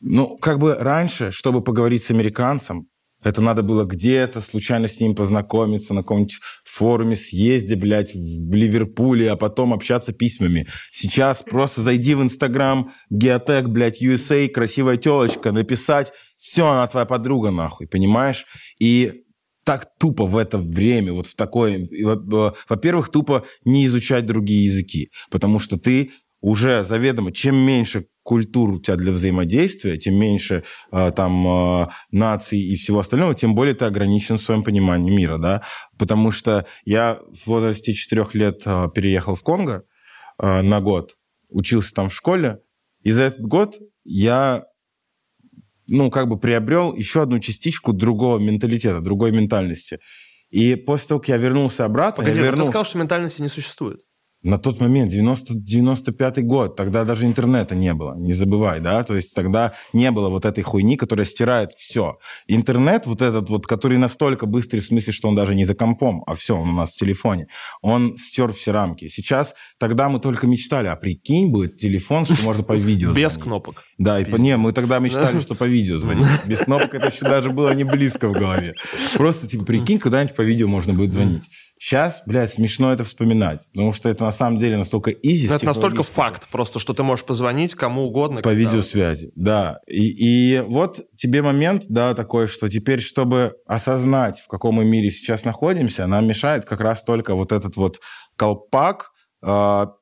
ну, как бы раньше, чтобы поговорить с американцем, это надо было где-то случайно с ним познакомиться на каком-нибудь форуме, съезде, блядь, в Ливерпуле, а потом общаться письмами. Сейчас просто зайди в Инстаграм, Geotech, блядь, USA, красивая телочка, написать, все, она твоя подруга, нахуй, понимаешь? И так тупо в это время, вот в такое... Во-первых, тупо не изучать другие языки, потому что ты уже заведомо, чем меньше культур у тебя для взаимодействия, тем меньше э, там э, наций и всего остального, тем более ты ограничен в своем понимании мира, да, потому что я в возрасте 4 лет э, переехал в Конго э, на год, учился там в школе, и за этот год я ну, как бы приобрел еще одну частичку другого менталитета, другой ментальности. И после того, как я вернулся обратно... Погоди, я вернулся... ты сказал, что ментальности не существует. На тот момент, 90, 95 год, тогда даже интернета не было, не забывай, да, то есть тогда не было вот этой хуйни, которая стирает все. Интернет вот этот вот, который настолько быстрый в смысле, что он даже не за компом, а все, он у нас в телефоне, он стер все рамки. Сейчас, тогда мы только мечтали, а прикинь, будет телефон, что можно по видео Без кнопок. Да, и по, не, мы тогда мечтали, что по видео звонить. Без кнопок это еще даже было не близко в голове. Просто, типа, прикинь, когда-нибудь по видео можно будет звонить. Сейчас, блядь, смешно это вспоминать, потому что это на самом деле настолько изи. Это настолько факт просто, что ты можешь позвонить кому угодно. По видеосвязи, да. И, и вот тебе момент, да, такой, что теперь, чтобы осознать, в каком мы мире сейчас находимся, нам мешает как раз только вот этот вот колпак. А,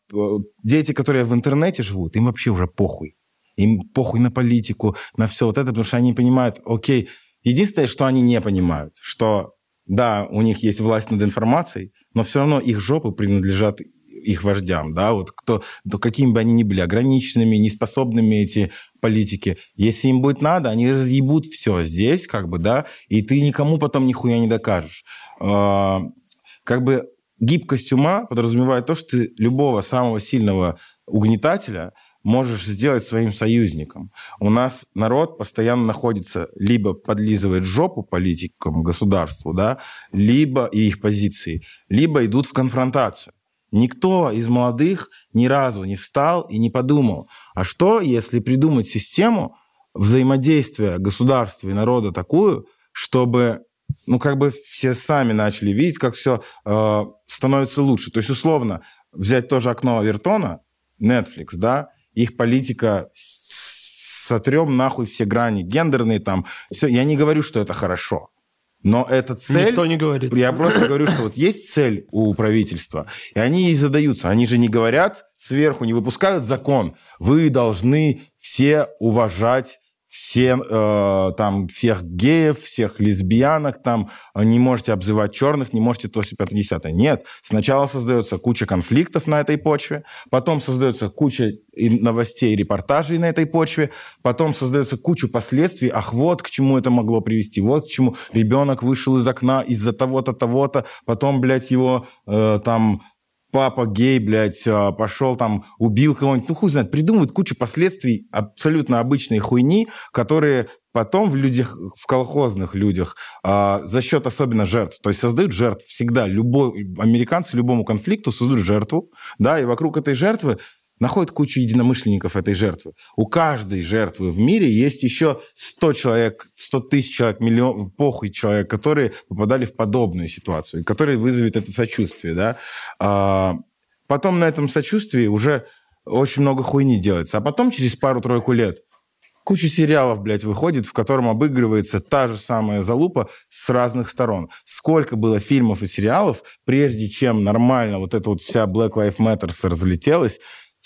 дети, которые в интернете живут, им вообще уже похуй. Им похуй на политику, на все вот это, потому что они понимают, окей, единственное, что они не понимают, что да, у них есть власть над информацией, но все равно их жопы принадлежат их вождям, да, вот кто, то какими бы они ни были ограниченными, неспособными эти политики, если им будет надо, они разъебут все здесь, как бы, да, и ты никому потом нихуя не докажешь. А, как бы гибкость ума подразумевает то, что ты любого самого сильного угнетателя – можешь сделать своим союзником. У нас народ постоянно находится, либо подлизывает жопу политикам, государству, да, либо и их позиции, либо идут в конфронтацию. Никто из молодых ни разу не встал и не подумал, а что, если придумать систему взаимодействия государства и народа такую, чтобы ну, как бы все сами начали видеть, как все э, становится лучше. То есть, условно, взять тоже окно Авертона, Netflix, да, их политика сотрем нахуй все грани гендерные там. Все, я не говорю, что это хорошо. Но эта цель... Никто не говорит. Я просто говорю, что вот есть цель у правительства, и они ей задаются. Они же не говорят сверху, не выпускают закон. Вы должны все уважать все, э, там, всех геев, всех лесбиянок, там, не можете обзывать черных, не можете то, 50 Нет. Сначала создается куча конфликтов на этой почве, потом создается куча новостей, репортажей на этой почве, потом создается куча последствий, ах, вот к чему это могло привести, вот к чему ребенок вышел из окна из-за того-то, того-то, потом, блядь, его э, там папа гей, блядь, а, пошел там, убил кого-нибудь. Ну, хуй знает, придумывают кучу последствий абсолютно обычной хуйни, которые потом в людях, в колхозных людях, а, за счет особенно жертв, то есть создают жертв всегда. Любой, американцы любому конфликту создают жертву, да, и вокруг этой жертвы находят кучу единомышленников этой жертвы. У каждой жертвы в мире есть еще 100 человек, 100 тысяч человек, миллион, похуй человек, которые попадали в подобную ситуацию, которые вызовет это сочувствие, да. А, потом на этом сочувствии уже очень много хуйни делается. А потом, через пару-тройку лет, куча сериалов, блядь, выходит, в котором обыгрывается та же самая залупа с разных сторон. Сколько было фильмов и сериалов, прежде чем нормально вот эта вот вся Black Lives Matter разлетелась,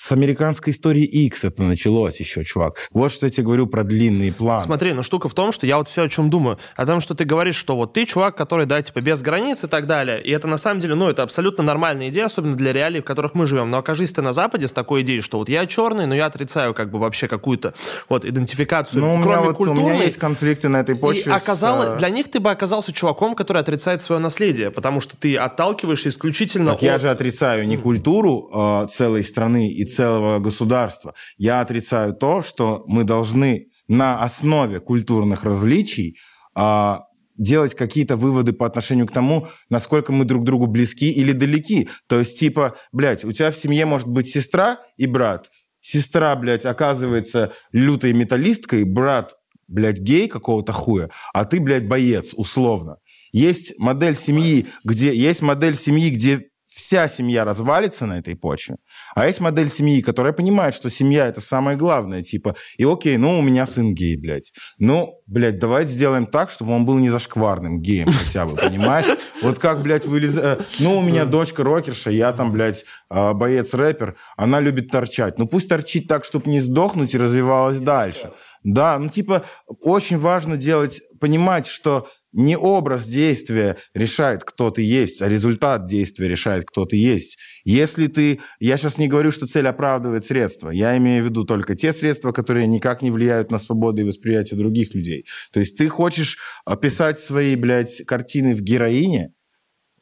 с американской истории X это началось еще, чувак. Вот что я тебе говорю про длинный план. Смотри, ну штука в том, что я вот все о чем думаю. О том, что ты говоришь, что вот ты чувак, который, да, типа без границ и так далее. И это на самом деле, ну, это абсолютно нормальная идея, особенно для реалий, в которых мы живем. Но окажись ты на Западе с такой идеей, что вот я черный, но я отрицаю как бы вообще какую-то вот идентификацию, ну, у кроме вот, культурной. У меня есть конфликты на этой почве. И оказалось, с... Э, для них ты бы оказался чуваком, который отрицает свое наследие, потому что ты отталкиваешь исключительно так от... я же отрицаю не культуру э, целой страны и целого государства. Я отрицаю то, что мы должны на основе культурных различий а, делать какие-то выводы по отношению к тому, насколько мы друг другу близки или далеки. То есть, типа, блядь, у тебя в семье может быть сестра и брат. Сестра, блядь, оказывается лютой металлисткой, брат, блядь, гей какого-то хуя, а ты, блядь, боец, условно. Есть модель семьи, где есть модель семьи, где вся семья развалится на этой почве. А есть модель семьи, которая понимает, что семья это самое главное. Типа, и окей, ну у меня сын гей, блядь. Ну, блядь, давайте сделаем так, чтобы он был не зашкварным геем хотя бы, понимаешь? Вот как, блядь, вылез... Э, ну, у меня дочка рокерша, я там, блядь, а, боец-рэпер, она любит торчать. Ну, пусть торчит так, чтобы не сдохнуть и развивалась дальше. Да, ну, типа, очень важно делать, понимать, что не образ действия решает, кто ты есть, а результат действия решает, кто ты есть. Если ты... Я сейчас не говорю, что цель оправдывает средства. Я имею в виду только те средства, которые никак не влияют на свободу и восприятие других людей. То есть ты хочешь описать свои, блядь, картины в героине,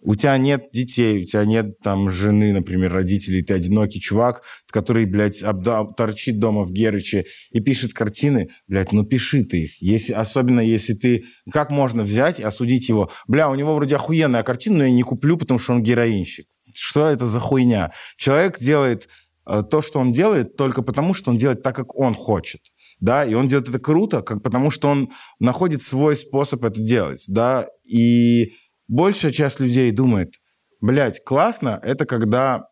у тебя нет детей, у тебя нет там жены, например, родителей, ты одинокий чувак, который, блядь, обда- торчит дома в Герыче и пишет картины, блядь, ну пиши ты их. Если, особенно если ты... Как можно взять и осудить его? Бля, у него вроде охуенная картина, но я не куплю, потому что он героинщик. Что это за хуйня? Человек делает э, то, что он делает, только потому, что он делает так, как он хочет да, и он делает это круто, как, потому что он находит свой способ это делать, да, и большая часть людей думает, блядь, классно, это когда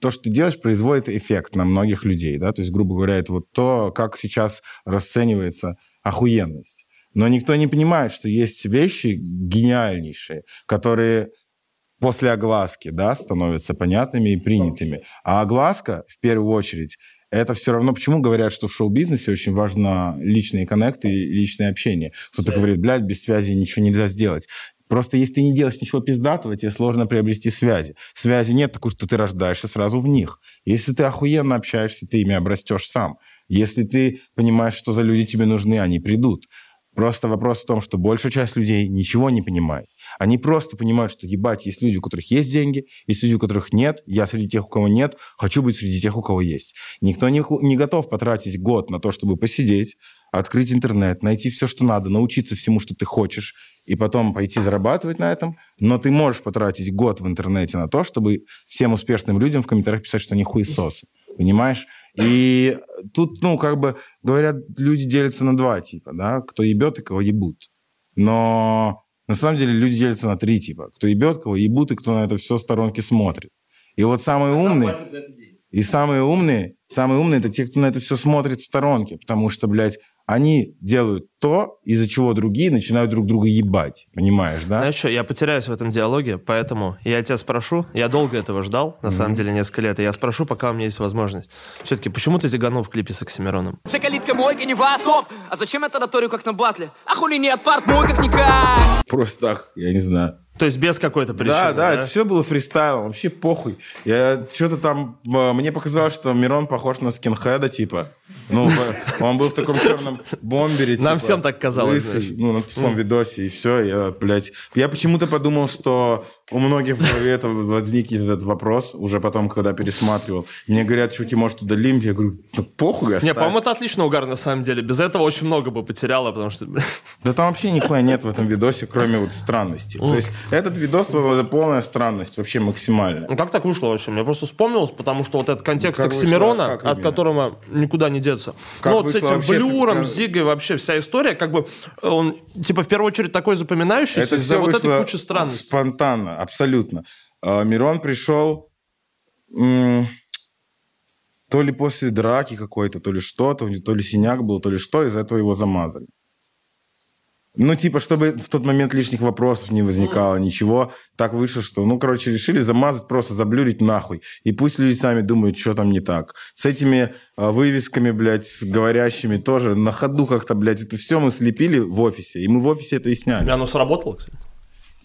то, что ты делаешь, производит эффект на многих людей, да, то есть, грубо говоря, это вот то, как сейчас расценивается охуенность. Но никто не понимает, что есть вещи гениальнейшие, которые после огласки, да, становятся понятными и принятыми. А огласка, в первую очередь, это все равно... Почему говорят, что в шоу-бизнесе очень важно личные коннекты и личное общение? Кто-то говорит, блядь, без связи ничего нельзя сделать. Просто если ты не делаешь ничего пиздатого, тебе сложно приобрести связи. Связи нет такой, что ты рождаешься сразу в них. Если ты охуенно общаешься, ты ими обрастешь сам. Если ты понимаешь, что за люди тебе нужны, они придут. Просто вопрос в том, что большая часть людей ничего не понимает. Они просто понимают, что, ебать, есть люди, у которых есть деньги, есть люди, у которых нет. Я среди тех, у кого нет, хочу быть среди тех, у кого есть. Никто не, не готов потратить год на то, чтобы посидеть, открыть интернет, найти все, что надо, научиться всему, что ты хочешь, и потом пойти зарабатывать на этом, но ты можешь потратить год в интернете на то, чтобы всем успешным людям в комментариях писать, что они хуесосы. Понимаешь? И тут, ну, как бы, говорят, люди делятся на два типа, да, кто ебет и кого ебут. Но на самом деле люди делятся на три типа. Кто ебет, кого ебут, и кто на это все сторонки смотрит. И вот самые умные... И самые умные, самые умные это те, кто на это все смотрит в сторонке, потому что, блядь, они делают то, из-за чего другие начинают друг друга ебать. Понимаешь, да? Знаешь что, я потеряюсь в этом диалоге, поэтому я тебя спрошу, я долго этого ждал, на mm-hmm. самом деле, несколько лет, и я спрошу, пока у меня есть возможность. Все-таки, почему ты зиганул в клипе с Оксимироном? Все калитка мойка, не вас, стоп! А зачем я тараторию как на батле? А хули нет, парт мой как никак! Просто так, я не знаю. То есть без какой-то причины, Да, да, это все было фристайлом, вообще похуй. Я что-то там, э, мне показалось, что Мирон похож на скинхеда, типа. Ну, он был в таком черном бомбере, Нам типа, всем так казалось, ну, на том видосе, и все, я, блядь. Я почему-то подумал, что у многих в голове это возник этот вопрос, уже потом, когда пересматривал. Мне говорят, чуваки, может, удалим? Я говорю, да похуй, Не, оставь. по-моему, это отличный угар на самом деле. Без этого очень много бы потеряло, потому что... Да там вообще нихуя нет в этом видосе, кроме вот странности. То есть этот видос, это полная странность, вообще максимальная. Ну, как так вышло вообще? Мне просто вспомнилось, потому что вот этот контекст Ну, вышло? Оксимирона, Как от именно? которого никуда не деться. Как ну, вот с вышло этим вообще, Блюром, с Зигой вообще вся история, как бы он, типа, в первую очередь такой запоминающийся из-за вот вышло этой кучи странностей. спонтанно, абсолютно. А, Мирон пришел то ли после драки какой-то, то ли что-то, то ли синяк был, то ли что, из-за этого его замазали. Ну, типа, чтобы в тот момент лишних вопросов не возникало, ничего. Так вышло, что, ну, короче, решили замазать, просто заблюрить нахуй. И пусть люди сами думают, что там не так. С этими а, вывесками, блядь, с говорящими тоже на ходу как-то, блядь, это все мы слепили в офисе. И мы в офисе это и сняли. И оно сработало, кстати.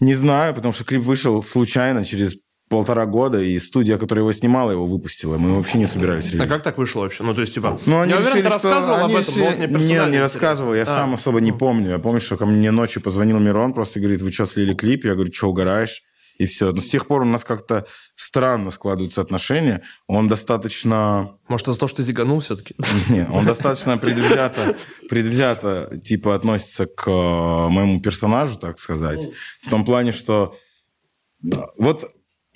Не знаю, потому что клип вышел случайно через полтора года, и студия, которая его снимала, его выпустила. Мы вообще не собирались А релизить. как так вышло вообще? Ну, то есть, типа, Ну, они я уверен, решили, ты рассказывал об этом, но вот решили- мне персонально Не, не рассказывал, я А. сам особо не помню. Я помню, что ко мне ночью позвонил Мирон, просто говорит, вы что, слили клип? Я говорю, что, угораешь? И все. Но с тех пор у нас как-то странно складываются отношения. Он достаточно... Может, из-за того, что зиганул все-таки? Не, он достаточно предвзято, предвзято типа относится к э, моему персонажу, так сказать. В том плане, что э, вот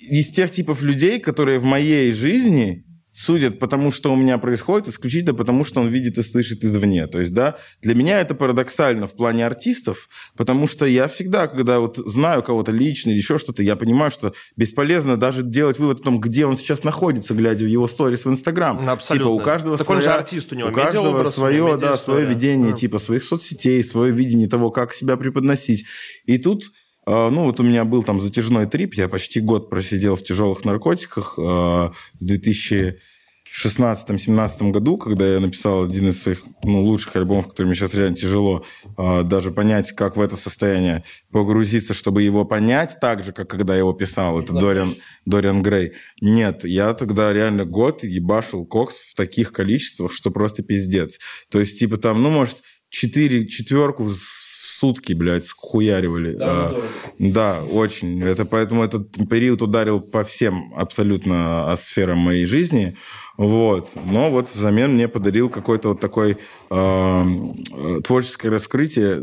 из тех типов людей, которые в моей жизни судят потому, что у меня происходит, исключительно потому, что он видит и слышит извне. То есть, да, для меня это парадоксально в плане артистов, потому что я всегда, когда вот знаю кого-то лично или еще что-то, я понимаю, что бесполезно даже делать вывод о том, где он сейчас находится, глядя в его сторис в Инстаграм. Ну, абсолютно. Типа у каждого Так он же своя- артист, у него у каждого него свое, да, медиаистория. свое видение, Да. типа своих соцсетей, свое видение того, как себя преподносить. И тут, ну вот у меня был там затяжной трип, я почти год просидел в тяжелых наркотиках э, в 2016-17 году, когда я написал один из своих ну, лучших альбомов, который мне сейчас реально тяжело э, даже понять, как в это состояние погрузиться, чтобы его понять так же, как когда я его писал. Это Дориан, Дориан Грей. Нет, я тогда реально год ебашил кокс в таких количествах, что просто пиздец. То есть, типа там, ну, может, четыре, четверку сутки, блядь, схуяривали. А, да, очень. Это поэтому этот период ударил по всем абсолютно а, сферам моей жизни. Вот. Но вот взамен мне подарил какой-то вот такой э, э, творческое раскрытие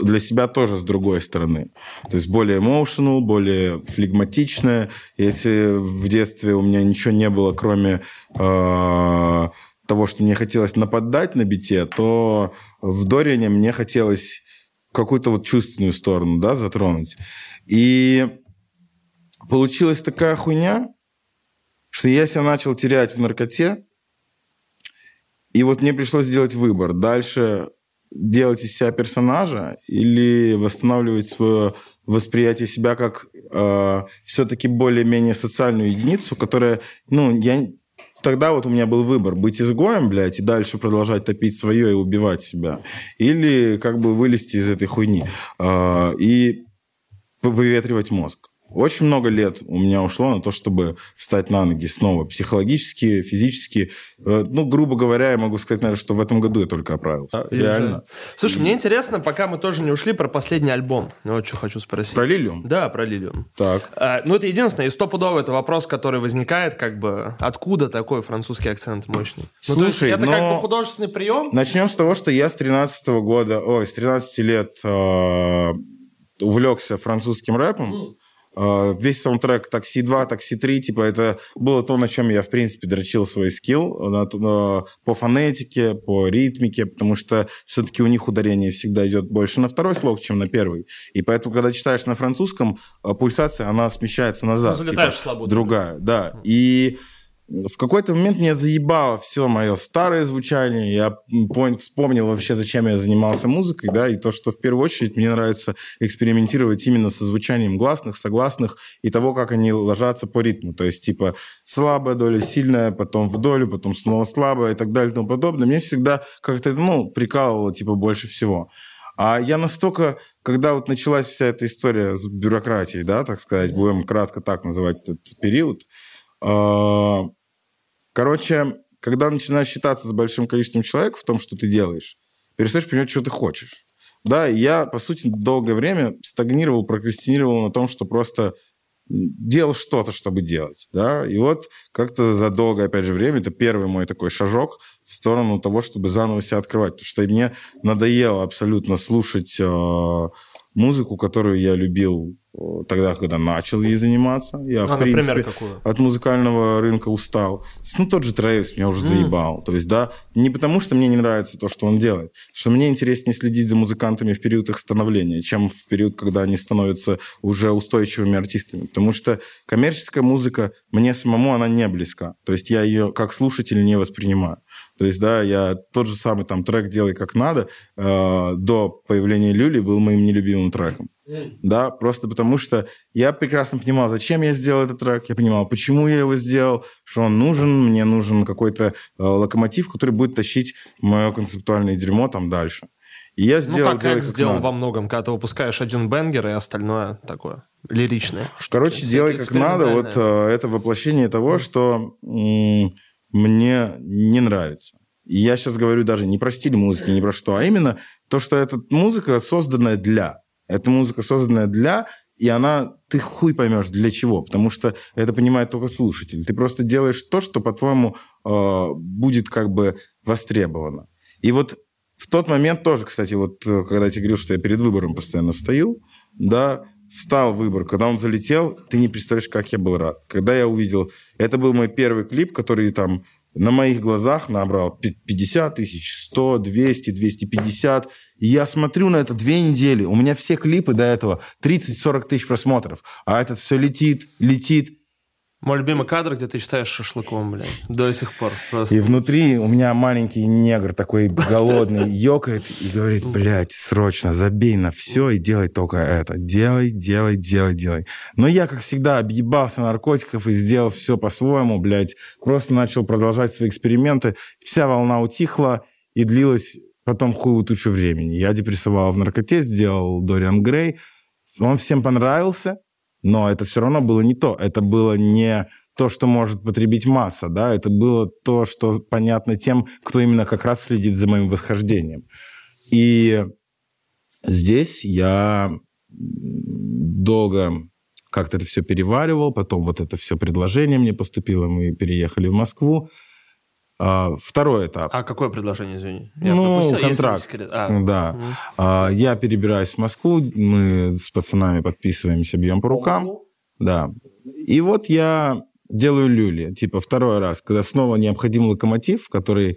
для себя тоже с другой стороны. То есть более emotional, более флегматичное. Если в детстве у меня ничего не было, кроме э, того, что мне хотелось нападать на бите, то в Дориане мне хотелось какую-то вот чувственную сторону, да, затронуть. И получилась такая хуйня, что я себя начал терять в наркоте, и вот мне пришлось сделать выбор. Дальше делать из себя персонажа или восстанавливать свое восприятие себя как э, все-таки более-менее социальную единицу, которая, ну, я... Тогда вот у меня был выбор быть изгоем, блядь, и дальше продолжать топить свое и убивать себя. Или как бы вылезти из этой хуйни э, и выветривать мозг. Очень много лет у меня ушло на то, чтобы встать на ноги снова. Психологически, физически. Э, Ну, грубо говоря, я могу сказать, наверное, что в этом году я только оправился. Реально. Слушай, мне интересно, пока мы тоже не ушли, про последний альбом. Ну, вот что хочу спросить. Про Лилиум? Да, про Лилиум. Так. А, ну, это единственное, и стопудово это вопрос, который возникает, как бы, откуда такой французский акцент мощный? ну, то есть, Слушай, это как но- бы художественный прием? Начнем с того, что я с 13 года, ой, с 13 лет э, увлекся французским рэпом. Э, весь саундтрек «Такси 2», «Такси 3», типа, это было то, на чем я, в принципе, дрочил свой скилл на, по фонетике, по ритмике, потому что все-таки у них ударение всегда идет больше на второй слог, чем на первый. И поэтому, когда читаешь на французском, э, пульсация, она смещается назад. Ну, залетаешь типа, в слободу. Другая, да. И в какой-то момент меня заебало все мое старое звучание. Я понял, вспомнил вообще, зачем я занимался музыкой, да, и то, что в первую очередь мне нравится экспериментировать именно со звучанием гласных, согласных и того, как они ложатся по ритму. То есть, типа, слабая доля, сильная, потом в долю, потом снова слабая и так далее и тому подобное. Мне всегда как-то, ну, прикалывало, типа, больше всего. А я настолько, когда вот началась вся эта история с бюрократией, да, так сказать, будем кратко так называть этот период, а, короче, когда начинаешь считаться с большим количеством человек в том, что ты делаешь, перестаешь понимать, что ты хочешь. Да, я, по сути, долгое время стагнировал, прокрастинировал на том, что просто делал что-то, чтобы делать, да, и вот как-то за долгое, опять же, время, это первый мой такой шажок в сторону того, чтобы заново себя открывать, потому что мне надоело абсолютно слушать э, музыку, которую я любил тогда, когда начал ей заниматься. Я, а, в например, принципе, какую? от музыкального рынка устал. Ну, тот же Трэвис меня уже заебал. То есть, да, не потому, что мне не нравится то, что он делает, что мне интереснее следить за музыкантами в период их становления, чем в период, когда они становятся уже устойчивыми артистами. Потому что коммерческая музыка мне самому, она не близка. То есть, я ее как слушатель не воспринимаю. То есть, да, я тот же самый там трек «Делай как надо» э, до появления Люли был моим нелюбимым треком. Да, просто потому что я прекрасно понимал, зачем я сделал этот трек, я понимал, почему я его сделал, что он нужен, мне нужен какой-то э, локомотив, который будет тащить мое концептуальное дерьмо там дальше. И я сделал... ну, так «Делай как сделал надо». во многом, когда ты выпускаешь один бенгер, и остальное такое лиричное. Короче, делай как надо. Вот э, это воплощение того, что м, мне не нравится. И я сейчас говорю даже не про стиль музыки, не про что, а именно то, что эта музыка созданная для. Эта музыка созданная для, и она, ты хуй поймешь для чего, потому что это понимает только слушатель. Ты просто делаешь то, что, по-твоему, э, будет как бы востребовано. И вот в тот момент тоже, кстати, вот э, когда я тебе говорил, что я перед выбором постоянно встаю, да, встал выбор. Когда он залетел, ты не представляешь, как я был рад. Когда я увидел... Это был мой первый клип, который там на моих глазах набрал пи- 50 тысяч, 100, 200, 250. И я смотрю на это две недели. У меня все клипы до этого 30-40 тысяч просмотров. А этот все летит, летит. Мой любимый кадр, где ты читаешь шашлыком, блядь. До сих пор. Просто. И внутри у меня маленький негр такой голодный ёкает и говорит, блядь, срочно забей на все и делай только это. Делай, делай, делай, делай. Но я, как всегда, объебался наркотиков и сделал все по-своему, блядь. Просто начал продолжать свои эксперименты. Вся волна утихла и длилась потом хуевую тучу времени. Я депрессовал в наркоте, сделал Дориан Грей. Он всем понравился, но это все равно было не то. Это было не то, что может потребить масса, да, это было то, что понятно тем, кто именно как раз следит за моим восхождением. И здесь я долго как-то это все переваривал, потом вот это все предложение мне поступило, мы переехали в Москву. А, Второй этап. А какое предложение, извини? Я Ну, пропустил, если контракт. секрет. А, Да. А, Я перебираюсь в Москву, мы с пацанами подписываемся, бьем по рукам. Да. И вот я делаю люли. Типа второй раз, когда снова необходим локомотив, который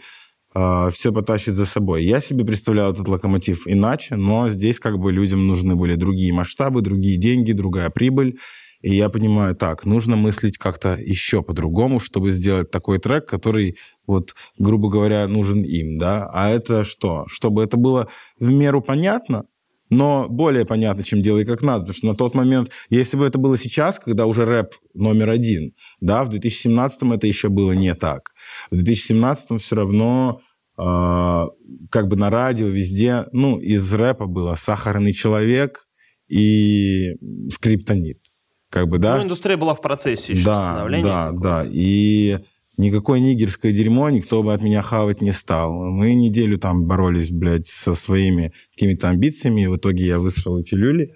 все потащит за собой. Я себе представлял этот локомотив иначе, но здесь как бы людям нужны были другие масштабы, другие деньги, другая прибыль. И я понимаю, так, нужно мыслить как-то еще по-другому, чтобы сделать такой трек, который, вот, грубо говоря, нужен им, да. А это что? Чтобы это было в меру понятно, но более понятно, чем делай как надо. Потому что на тот момент, если бы это было сейчас, когда уже рэп номер один, да, в 2017-м это еще было не так. В 2017-м все равно э, как бы на радио везде, ну, из рэпа было «Сахарный человек» и «Скриптонит». Как бы, да? Ну, индустрия была в процессе еще да, становления. да, да. И никакое нигерское дерьмо никто бы от меня хавать не стал. Мы неделю там боролись, блядь, со своими какими-то амбициями. И в итоге я высрал эти люли.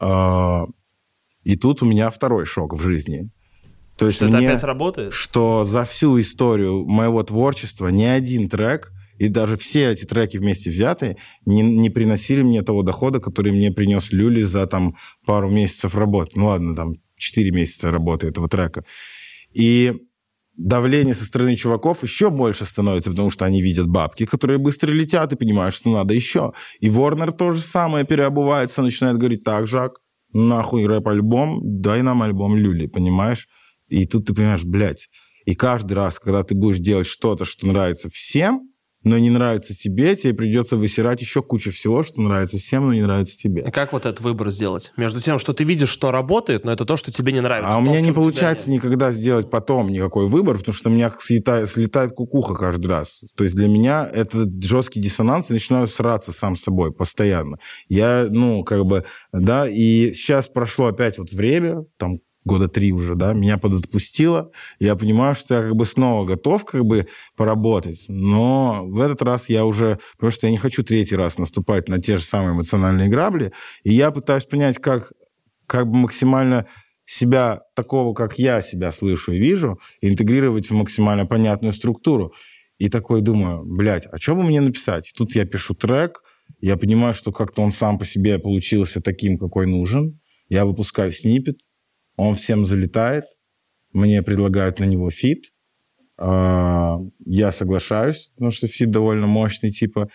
А, И тут у меня второй шок в жизни. То есть Что это мне- опять работает? что за всю историю моего творчества ни один трек, и даже все эти треки вместе взятые, не, не приносили мне того дохода, который мне принес Люли за там пару месяцев работы. Ну ладно, там 4 месяца работы этого трека. И давление со стороны чуваков еще больше становится, потому что они видят бабки, которые быстро летят, и понимают, что надо еще. И Warner то же самое переобувается, начинает говорить, так, Жак, нахуй рэп-альбом, дай нам альбом Люли, понимаешь? И тут ты понимаешь, блядь, и каждый раз, когда ты будешь делать что-то, что нравится всем, но не нравится тебе, тебе придется высирать еще кучу всего, что нравится всем, но не нравится тебе. И как вот этот выбор сделать? Между тем, что ты видишь, что работает, но это то, что тебе не нравится. А у меня не получается нет. никогда сделать потом никакой выбор, потому что у меня слетает, слетает кукуха каждый раз. То есть для меня это жесткий диссонанс, и начинаю сраться сам с собой постоянно. Я, ну, как бы, да, и сейчас прошло опять вот время, там, года три уже, да, меня подотпустило. Я понимаю, что я как бы снова готов как бы поработать, но в этот раз я уже, потому что я не хочу третий раз наступать на те же самые эмоциональные грабли, и я пытаюсь понять, как, как бы максимально себя такого, как я себя слышу и вижу, интегрировать в максимально понятную структуру. И такой думаю, блядь, а что бы мне написать? Тут я пишу трек, я понимаю, что как-то он сам по себе получился таким, какой нужен. Я выпускаю snippet, он всем залетает, мне предлагают на него feat, А, я соглашаюсь, потому что feat довольно мощный, типа.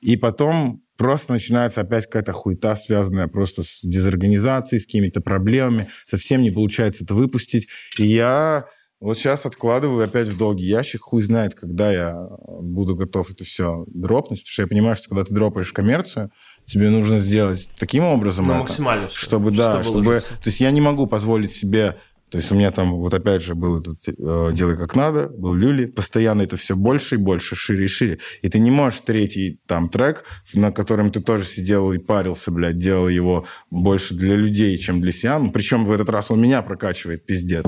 И потом просто начинается опять какая-то хуета, связанная просто с дезорганизацией, с какими-то проблемами. Совсем не получается это выпустить. И я вот сейчас откладываю опять в долгий ящик. Хуй знает, когда я буду готов это все дропнуть. Потому что я понимаю, что когда ты дропаешь коммерцию, тебе нужно сделать таким образом Ну, это, максимально чтобы, да, чтобы чтобы... То есть я не могу позволить себе... То есть у меня там, вот опять же, был этот э, «Делай как надо», был «Люли». Постоянно это все больше и больше, шире и шире. И ты не можешь третий там трек, на котором ты тоже сидел и парился, блядь, делал его больше для людей, чем для себя. Ну, причем в этот раз он меня прокачивает, пиздец.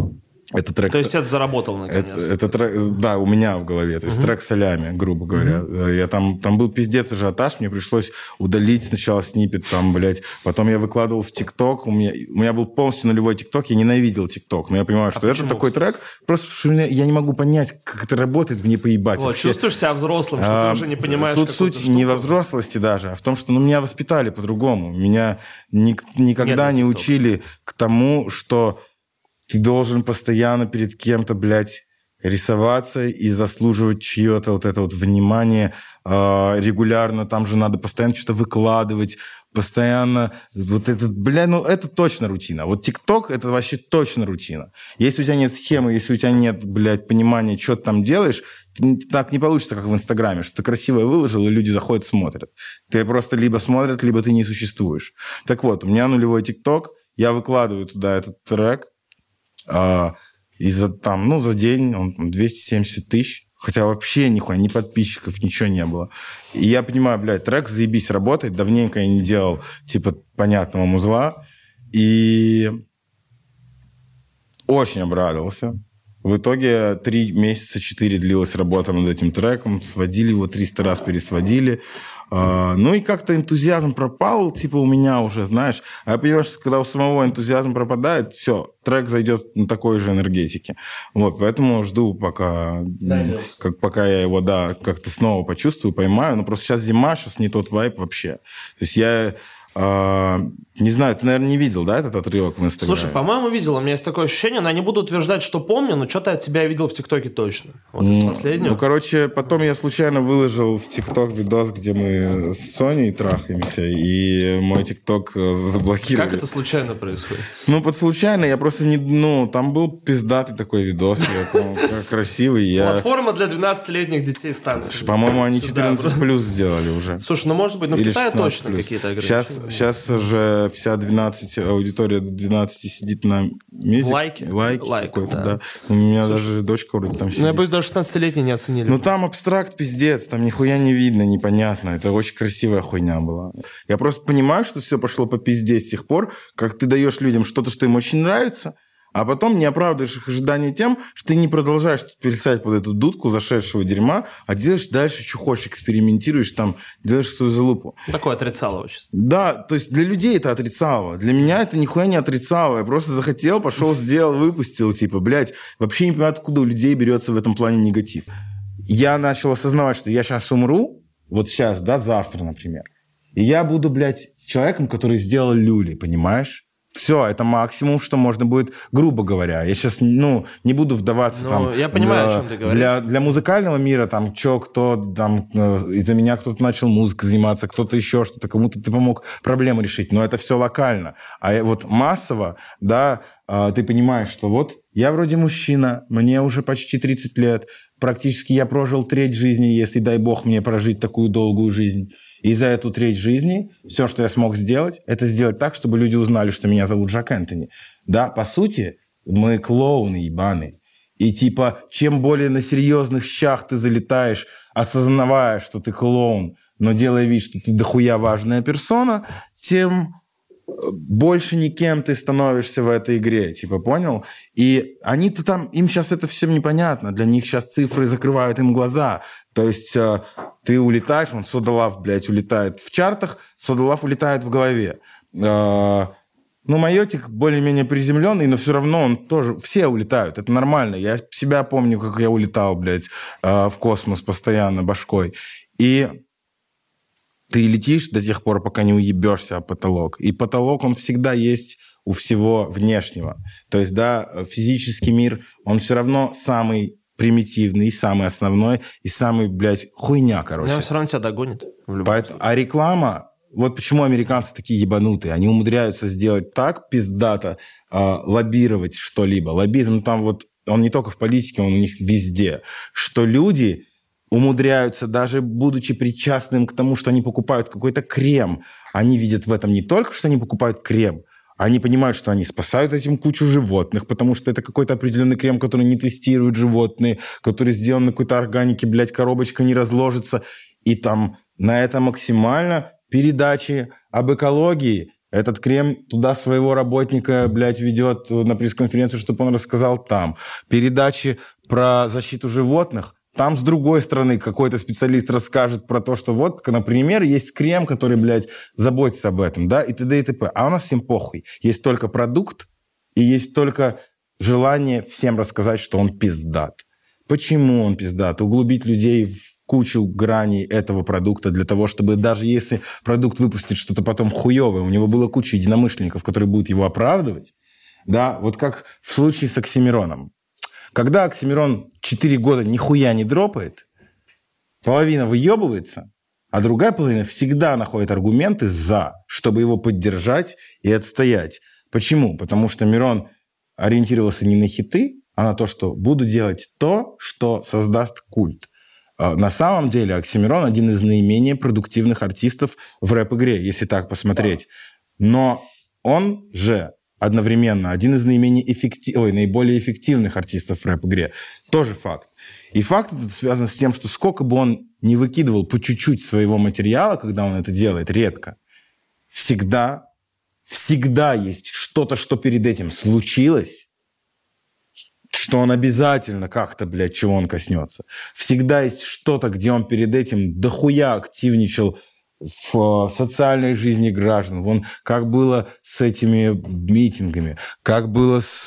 Это трек... То есть это заработал наконец. Это, это трек, да, у меня в голове. То есть трек солями, грубо говоря. Я там, там был пиздец ажиотаж, мне пришлось удалить сначала снипет, там, блядь. Потом я выкладывал в ТикТок. У меня, у меня был полностью нулевой ТикТок, я ненавидел ТикТок. Но я понимаю, что это почему, такой трек, просто потому что я не могу понять, как это работает, мне поебать. Вот, вообще. чувствуешь себя взрослым, что А, ты уже не понимаешь Тут суть не штуку. во взрослости даже, а в том, что ну, меня воспитали по-другому. Меня ник- никогда Нет, не TikTok. учили к тому, что ты должен постоянно перед кем-то, блядь, рисоваться и заслуживать чье-то вот это вот внимание а, регулярно. Там же надо постоянно что-то выкладывать, постоянно вот этот, бля, ну это точно рутина. Вот ТикТок это вообще точно рутина. Если у тебя нет схемы, если у тебя нет, блядь, понимания, что ты там делаешь, так не получится, как в Инстаграме, что ты красиво выложил, и люди заходят, смотрят. Ты просто либо смотрят, либо ты не существуешь. Так вот, у меня нулевой ТикТок, я выкладываю туда этот трек, а, и за, там, ну, за день он там 270 тысяч. Хотя вообще нихуя, ни подписчиков, ничего не было. И я понимаю, блядь, трек заебись работает. Давненько я не делал, типа, понятного музла. И очень обрадовался. В итоге три месяца, четыре длилась работа над этим треком. Сводили его 300 раз, пересводили. А, Ну и как-то энтузиазм пропал, типа у меня уже, знаешь. А я понимаю, что когда у самого энтузиазм пропадает, все, трек зайдет на такой же энергетике. Вот, поэтому жду, пока, м, как, пока я его, да, как-то снова почувствую, поймаю. Но просто сейчас зима, сейчас не тот вайп вообще. То есть я не знаю, ты, наверное, не видел, да, этот отрывок в Инстаграме? Слушай, по-моему, видел. У меня есть такое ощущение, но я не буду утверждать, что помню, но что-то от тебя я видел в ТикТоке точно. Вот из последнего. Ну, короче, потом я случайно выложил в ТикТок видос, где мы с Соней трахаемся, и мой ТикТок э, заблокировали. как это случайно происходит? Ну, под случайно, я просто не... Ну, там был пиздатый такой видос, красивый. Я, Платформа для 12-летних детей станции. по-моему, они Сюда, 14 плюс сделали уже. Слушай, ну может быть, ну в Китае 16 точно какие-то Сейчас, ограничения. сейчас же вся 12, аудитория до 12 сидит на мюзик. Лайки? Лайки Лайк, какой-то, да. да. У меня даже дочка вроде там сидит. Ну, я боюсь, даже 16-летние не оценили. Ну, там абстракт пиздец, там нихуя не видно, непонятно. Это очень красивая хуйня была. Я просто понимаю, что все пошло по пизде с тех пор, как ты даешь людям что-то, что им очень нравится, а потом не оправдываешь их ожидания тем, что ты не продолжаешь тут плясать под эту дудку зашедшего дерьма, а делаешь дальше, что хочешь, экспериментируешь, там, делаешь свою залупу. Такое отрицало очень. Да, то есть для людей это отрицало. Для меня это нихуя не отрицало. Я просто захотел, пошел, сделал, выпустил. Типа, блядь, вообще не понимаю, откуда у людей берется в этом плане негатив. Я начал осознавать, что я сейчас умру, вот сейчас, да, завтра, например. И я буду, блядь, человеком, который сделал люли, понимаешь? Все, это максимум, что можно будет, грубо говоря. Я сейчас, ну, не буду вдаваться Ну, там... я понимаю, для- о чем ты говоришь. Для, для музыкального мира, там, чё, кто, там, э, из-за меня кто-то начал музыкой заниматься, кто-то еще что-то, кому-то ты помог проблему решить, но это все локально. А вот массово, да, а, ты понимаешь, что вот я вроде мужчина, мне уже почти 30 лет, практически я прожил треть жизни, если, дай бог, мне прожить такую долгую жизнь. И за эту треть жизни все, что я смог сделать, это сделать так, чтобы люди узнали, что меня зовут Жак Энтони. Да, по сути, мы клоуны ебаные. И типа, чем более на серьезных щах ты залетаешь, осознавая, что ты клоун, но делая вид, что ты дохуя важная персона, тем больше никем ты становишься в этой игре, типа, понял? И они-то там, им сейчас это все непонятно, для них сейчас цифры закрывают им глаза. То есть э, ты улетаешь, вон Содолав, блядь, улетает в чартах, Содолав улетает в голове. Э, ну, Майотик более-менее приземленный, но все равно он тоже... Все улетают, это нормально. Я себя помню, как я улетал, блядь, э, в космос постоянно башкой. И ты летишь до тех пор, пока не уебешься о потолок. И потолок, он всегда есть у всего внешнего. То есть, да, физический мир, он все равно самый примитивный, самый основной и самый, блядь, хуйня, короче. Но он все равно тебя догонит. Поэтому, а реклама, вот почему американцы такие ебанутые. Они умудряются сделать так пиздато, э, лоббировать что-либо. Лоббизм там вот, он не только в политике, он у них везде. Что люди умудряются, даже будучи причастным к тому, что они покупают какой-то крем, они видят в этом не только, что они покупают крем, они понимают, что они спасают этим кучу животных, потому что это какой-то определенный крем, который не тестируют животные, который сделан на какой-то органике, блядь, коробочка не разложится. И там на это максимально передачи об экологии. Этот крем туда своего работника, блядь, ведет на пресс-конференцию, чтобы он рассказал там. Передачи про защиту животных. Там с другой стороны какой-то специалист расскажет про то, что вот, например, есть крем, который, блядь, заботится об этом, да, и т.д. и т.п. А у нас всем похуй. Есть только продукт, и есть только желание всем рассказать, что он пиздат. Почему он пиздат? Углубить людей в кучу граней этого продукта для того, чтобы даже если продукт выпустит что-то потом хуевое, у него было куча единомышленников, которые будут его оправдывать, да, вот как в случае с Оксимироном. Когда Оксимирон 4 года нихуя не дропает, половина выебывается, а другая половина всегда находит аргументы за, чтобы его поддержать и отстоять. Почему? Потому что Мирон ориентировался не на хиты, а на то, что буду делать то, что создаст культ. А, на самом деле Оксимирон один из наименее продуктивных артистов в рэп-игре, если так посмотреть. Но он же одновременно один из наименее эффектив... Ой, наиболее эффективных артистов в рэп-игре. Тоже факт. И факт этот связан с тем, что сколько бы он не выкидывал по чуть-чуть своего материала, когда он это делает, редко, всегда, всегда есть что-то, что перед этим случилось, что он обязательно как-то, блядь, чего он коснется. Всегда есть что-то, где он перед этим дохуя активничал в э, социальной жизни граждан. Вон как было с этими митингами, как было с...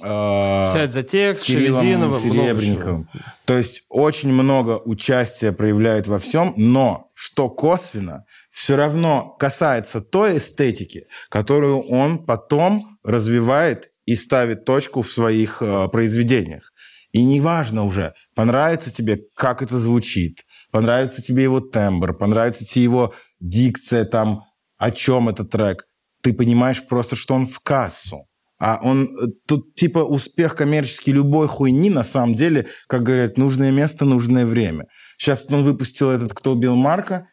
Сядь за текст, Серебренниковым. То есть очень много участия проявляет во всем, но что косвенно, все равно касается той эстетики, которую он потом развивает и ставит точку в своих э, произведениях. И неважно уже, понравится тебе, как это звучит, понравится тебе его тембр, понравится тебе его дикция, там, о чем этот трек. Ты понимаешь просто, что он в кассу. А он э, тут типа успех коммерческий любой хуйни на самом деле, как говорят, нужное место, нужное время. Сейчас он выпустил этот «Кто убил Марка»,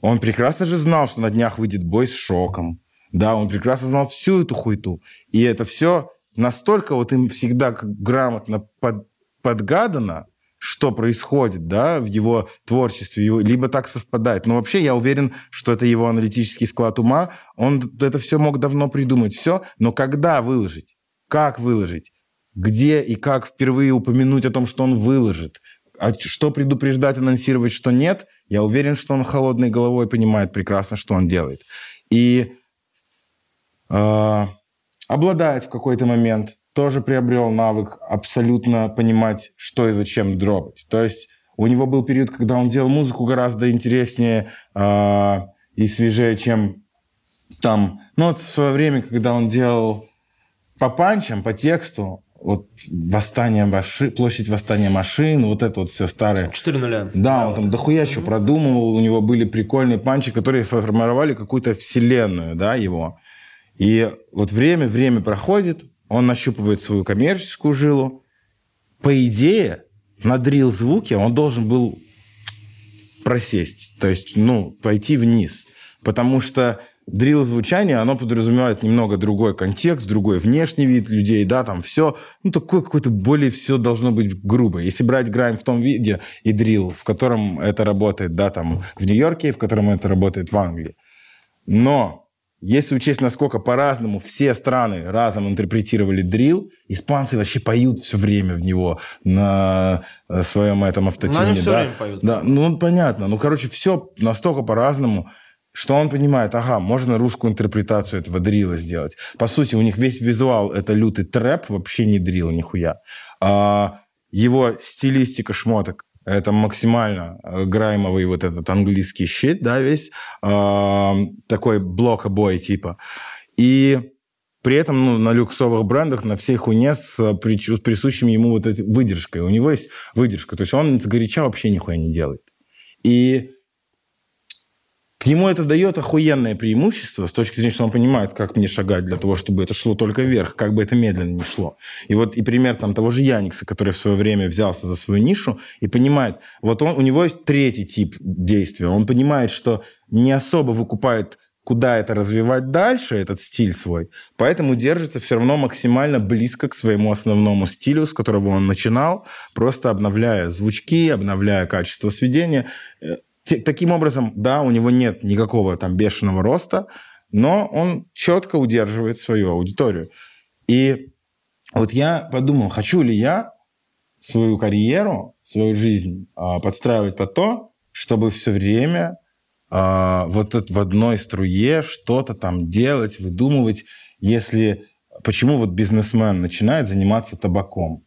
он прекрасно же знал, что на днях выйдет бой с шоком. Да, он прекрасно знал всю эту хуйту. И это все настолько вот им всегда грамотно под, подгадано, что происходит, да, в его творчестве, либо так совпадает. Но вообще я уверен, что это его аналитический склад ума. Он это все мог давно придумать, все. Но когда выложить? Как выложить? Где и как впервые упомянуть о том, что он выложит? А что предупреждать, анонсировать, что нет? Я уверен, что он холодной головой понимает прекрасно, что он делает. И э, обладает в какой-то момент, тоже приобрел навык абсолютно понимать, что и зачем дропать. То есть у него был период, когда он делал музыку гораздо интереснее э, и свежее, чем там. Ну вот в свое время, когда он делал по панчам, по тексту, вот восстание машин, площадь восстания машин, вот это вот все старое. 4 нуля. Да, да, он там дохуя что продумывал, у него были прикольные панчи, которые формировали какую-то вселенную, да, его. И вот время, время проходит, он нащупывает свою коммерческую жилу, по идее, на дрил звуке он должен был просесть, то есть, ну, пойти вниз. Потому что дрил звучание, оно подразумевает немного другой контекст, другой внешний вид людей, да, там все, ну, такое какое-то более все должно быть грубо. Если брать грайм в том виде и дрил, в котором это работает, да, там, в Нью-Йорке, в котором это работает в Англии. Но если учесть, насколько по-разному все страны разом интерпретировали дрил, испанцы вообще поют все время в него на э, своем этом автотюне. Но они все да? время поют. Да, ну понятно. Ну, короче, все настолько по-разному, что он понимает, ага, можно русскую интерпретацию этого дрила сделать. По сути, у них весь визуал это лютый трэп, вообще не дрил, нихуя. А его стилистика шмоток это максимально э, граймовый вот этот английский щит, да, весь э, такой блок-обой типа. И при этом ну, на люксовых брендах, на всей хуйне с присущим ему вот этой выдержкой. У него есть выдержка. То есть он с горяча вообще нихуя не делает. И Ему это дает охуенное преимущество с точки зрения, что он понимает, как мне шагать для того, чтобы это шло только вверх, как бы это медленно не шло. И вот и пример там того же Яникса, который в свое время взялся за свою нишу и понимает, вот он, у него есть третий тип действия. Он понимает, что не особо выкупает куда это развивать дальше, этот стиль свой. Поэтому держится все равно максимально близко к своему основному стилю, с которого он начинал, просто обновляя звучки, обновляя качество сведения таким образом, да, у него нет никакого там бешеного роста, но он четко удерживает свою аудиторию. И вот я подумал, хочу ли я свою карьеру, свою жизнь а, подстраивать под то, чтобы все время а, вот в одной струе что-то там делать, выдумывать, если почему вот бизнесмен начинает заниматься табаком.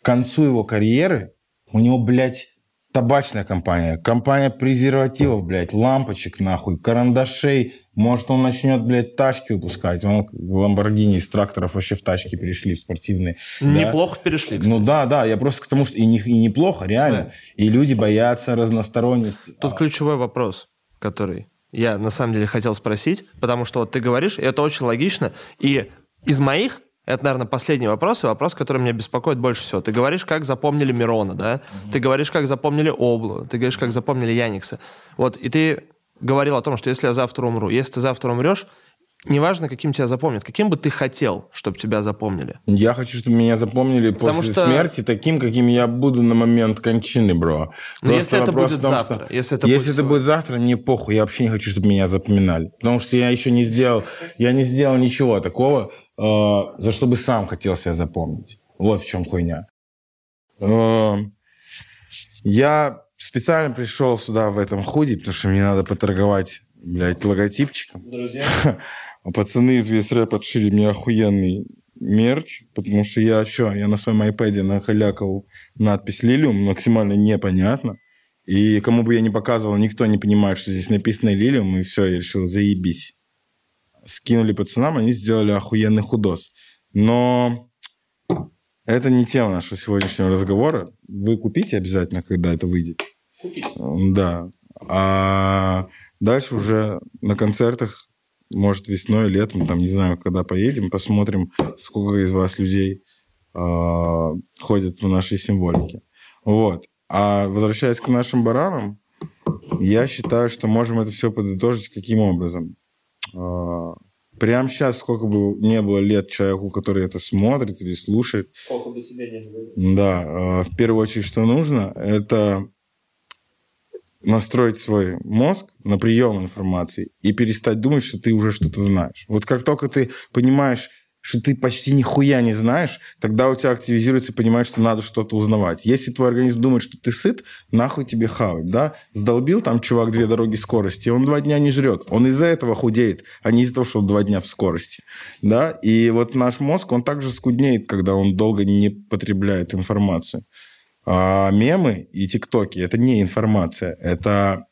К концу его карьеры у него, блядь, табачная компания, компания презервативов, блядь, лампочек, нахуй, карандашей. Может, он начнет, блядь, тачки выпускать. Он Ламборгини из тракторов вообще в тачки перешли, в спортивные. Неплохо да? перешли, кстати. Ну да, да, я просто к тому, что и, не, и неплохо, реально. Смотри. И люди боятся разносторонности. Тут а... ключевой вопрос, который я на самом деле хотел спросить, потому что вот ты говоришь, и это очень логично, и из моих это, наверное, последний вопрос, и вопрос, который меня беспокоит больше всего. Ты говоришь, как запомнили Мирона, да? Угу. Ты говоришь, как запомнили Облу, ты говоришь, как запомнили Яникса. Вот, и ты говорил о том, что если я завтра умру, если ты завтра умрешь, неважно, каким тебя запомнят, каким бы ты хотел, чтобы тебя запомнили. Я хочу, чтобы меня запомнили Потому после что... смерти таким, каким я буду на момент кончины, бро. Но если это будет том, завтра, что... если это, если будет, это будет завтра, мне похуй, я вообще не хочу, чтобы меня запоминали. Потому что я еще не сделал, я не сделал ничего такого, Э, за что бы сам хотел себя запомнить. Вот в чем хуйня. Э, я специально пришел сюда в этом худи, потому что мне надо поторговать, блядь, логотипчиком. Друзья. Пацаны из весь рэп отшили мне охуенный мерч, потому что я что, я на своем iPad нахалякал надпись Лилиум, максимально непонятно. И кому бы я не показывал, никто не понимает, что здесь написано Лилиум, и все, я решил, заебись скинули пацанам, они сделали охуенный худос. Но это не тема нашего сегодняшнего разговора. Вы купите обязательно, когда это выйдет. Купите. Да. А дальше уже на концертах, может, весной, летом, там, не знаю, когда поедем, посмотрим, сколько из вас людей э, ходят в нашей символике. Вот. А возвращаясь к нашим баранам, я считаю, что можем это все подытожить каким образом. А, прямо сейчас, сколько бы не было лет человеку, который это смотрит или слушает. Сколько бы тебе не было. Да. А, в первую очередь, что нужно, это настроить свой мозг на прием информации и перестать думать, что ты уже что-то знаешь. Вот как только ты понимаешь, что ты почти нихуя не знаешь, тогда у тебя активизируется понимаешь, что надо что-то узнавать. Если твой организм думает, что ты сыт, нахуй тебе хавать, да? Сдолбил там чувак две дороги скорости, он два дня не жрет. Он из-за этого худеет, а не из-за того, что он два дня в скорости, да? И вот наш мозг, он также скуднеет, когда он долго не потребляет информацию. А мемы и тиктоки – это не информация, это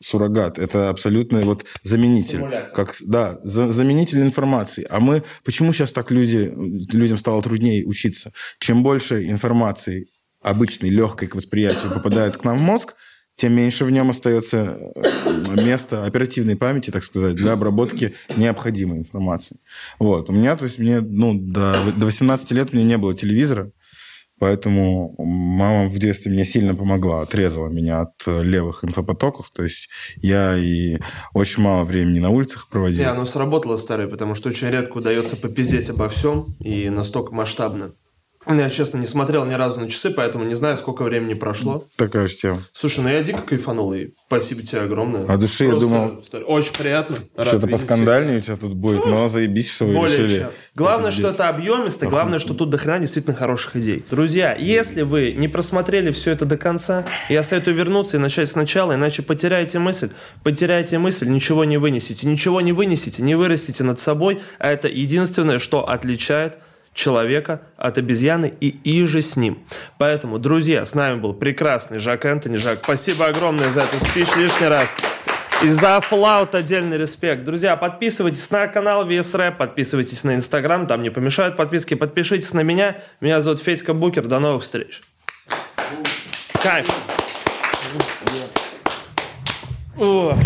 суррогат. Это абсолютно вот заменитель. Как, да, за, заменитель информации. А мы... Почему сейчас так люди, людям стало труднее учиться? Чем больше информации обычной, легкой к восприятию попадает к нам в мозг, тем меньше в нем остается э, места оперативной памяти, так сказать, для обработки необходимой информации. Вот. У меня, то есть, мне, ну, до, до 18 лет меня не было телевизора, Поэтому мама в детстве мне сильно помогла, отрезала меня от э, левых инфопотоков. То есть я и очень мало времени на улицах проводил. Не, оно сработало, старый, потому что очень редко удается попиздеть обо всем и настолько масштабно. Я, честно, не смотрел ни разу на часы, поэтому не знаю, сколько времени прошло. Такая же тема. Слушай, ну я дико кайфанул, и спасибо тебе огромное. От души я думал, Очень приятно. Что-то поскандальнее у тебя тут будет, но заебись, что вы Более решили. чем. Главное, что это объемисто, главное, что тут дохрена действительно хороших идей. Друзья, если вы не просмотрели все это до конца, я советую вернуться и начать сначала, иначе потеряете мысль. Потеряете мысль, ничего не вынесете. Ничего не вынесете, не вырастите над собой, а это единственное, что отличает человека от обезьяны и иже с ним. Поэтому, друзья, с нами был прекрасный Жак Энтони. Жак, спасибо огромное за этот спич лишний раз. И за флаут отдельный респект. Друзья, подписывайтесь на канал VS Rap, подписывайтесь на Инстаграм, там не помешают подписки. Подпишитесь на меня. Меня зовут Федька Букер. До новых встреч. Кайф. О.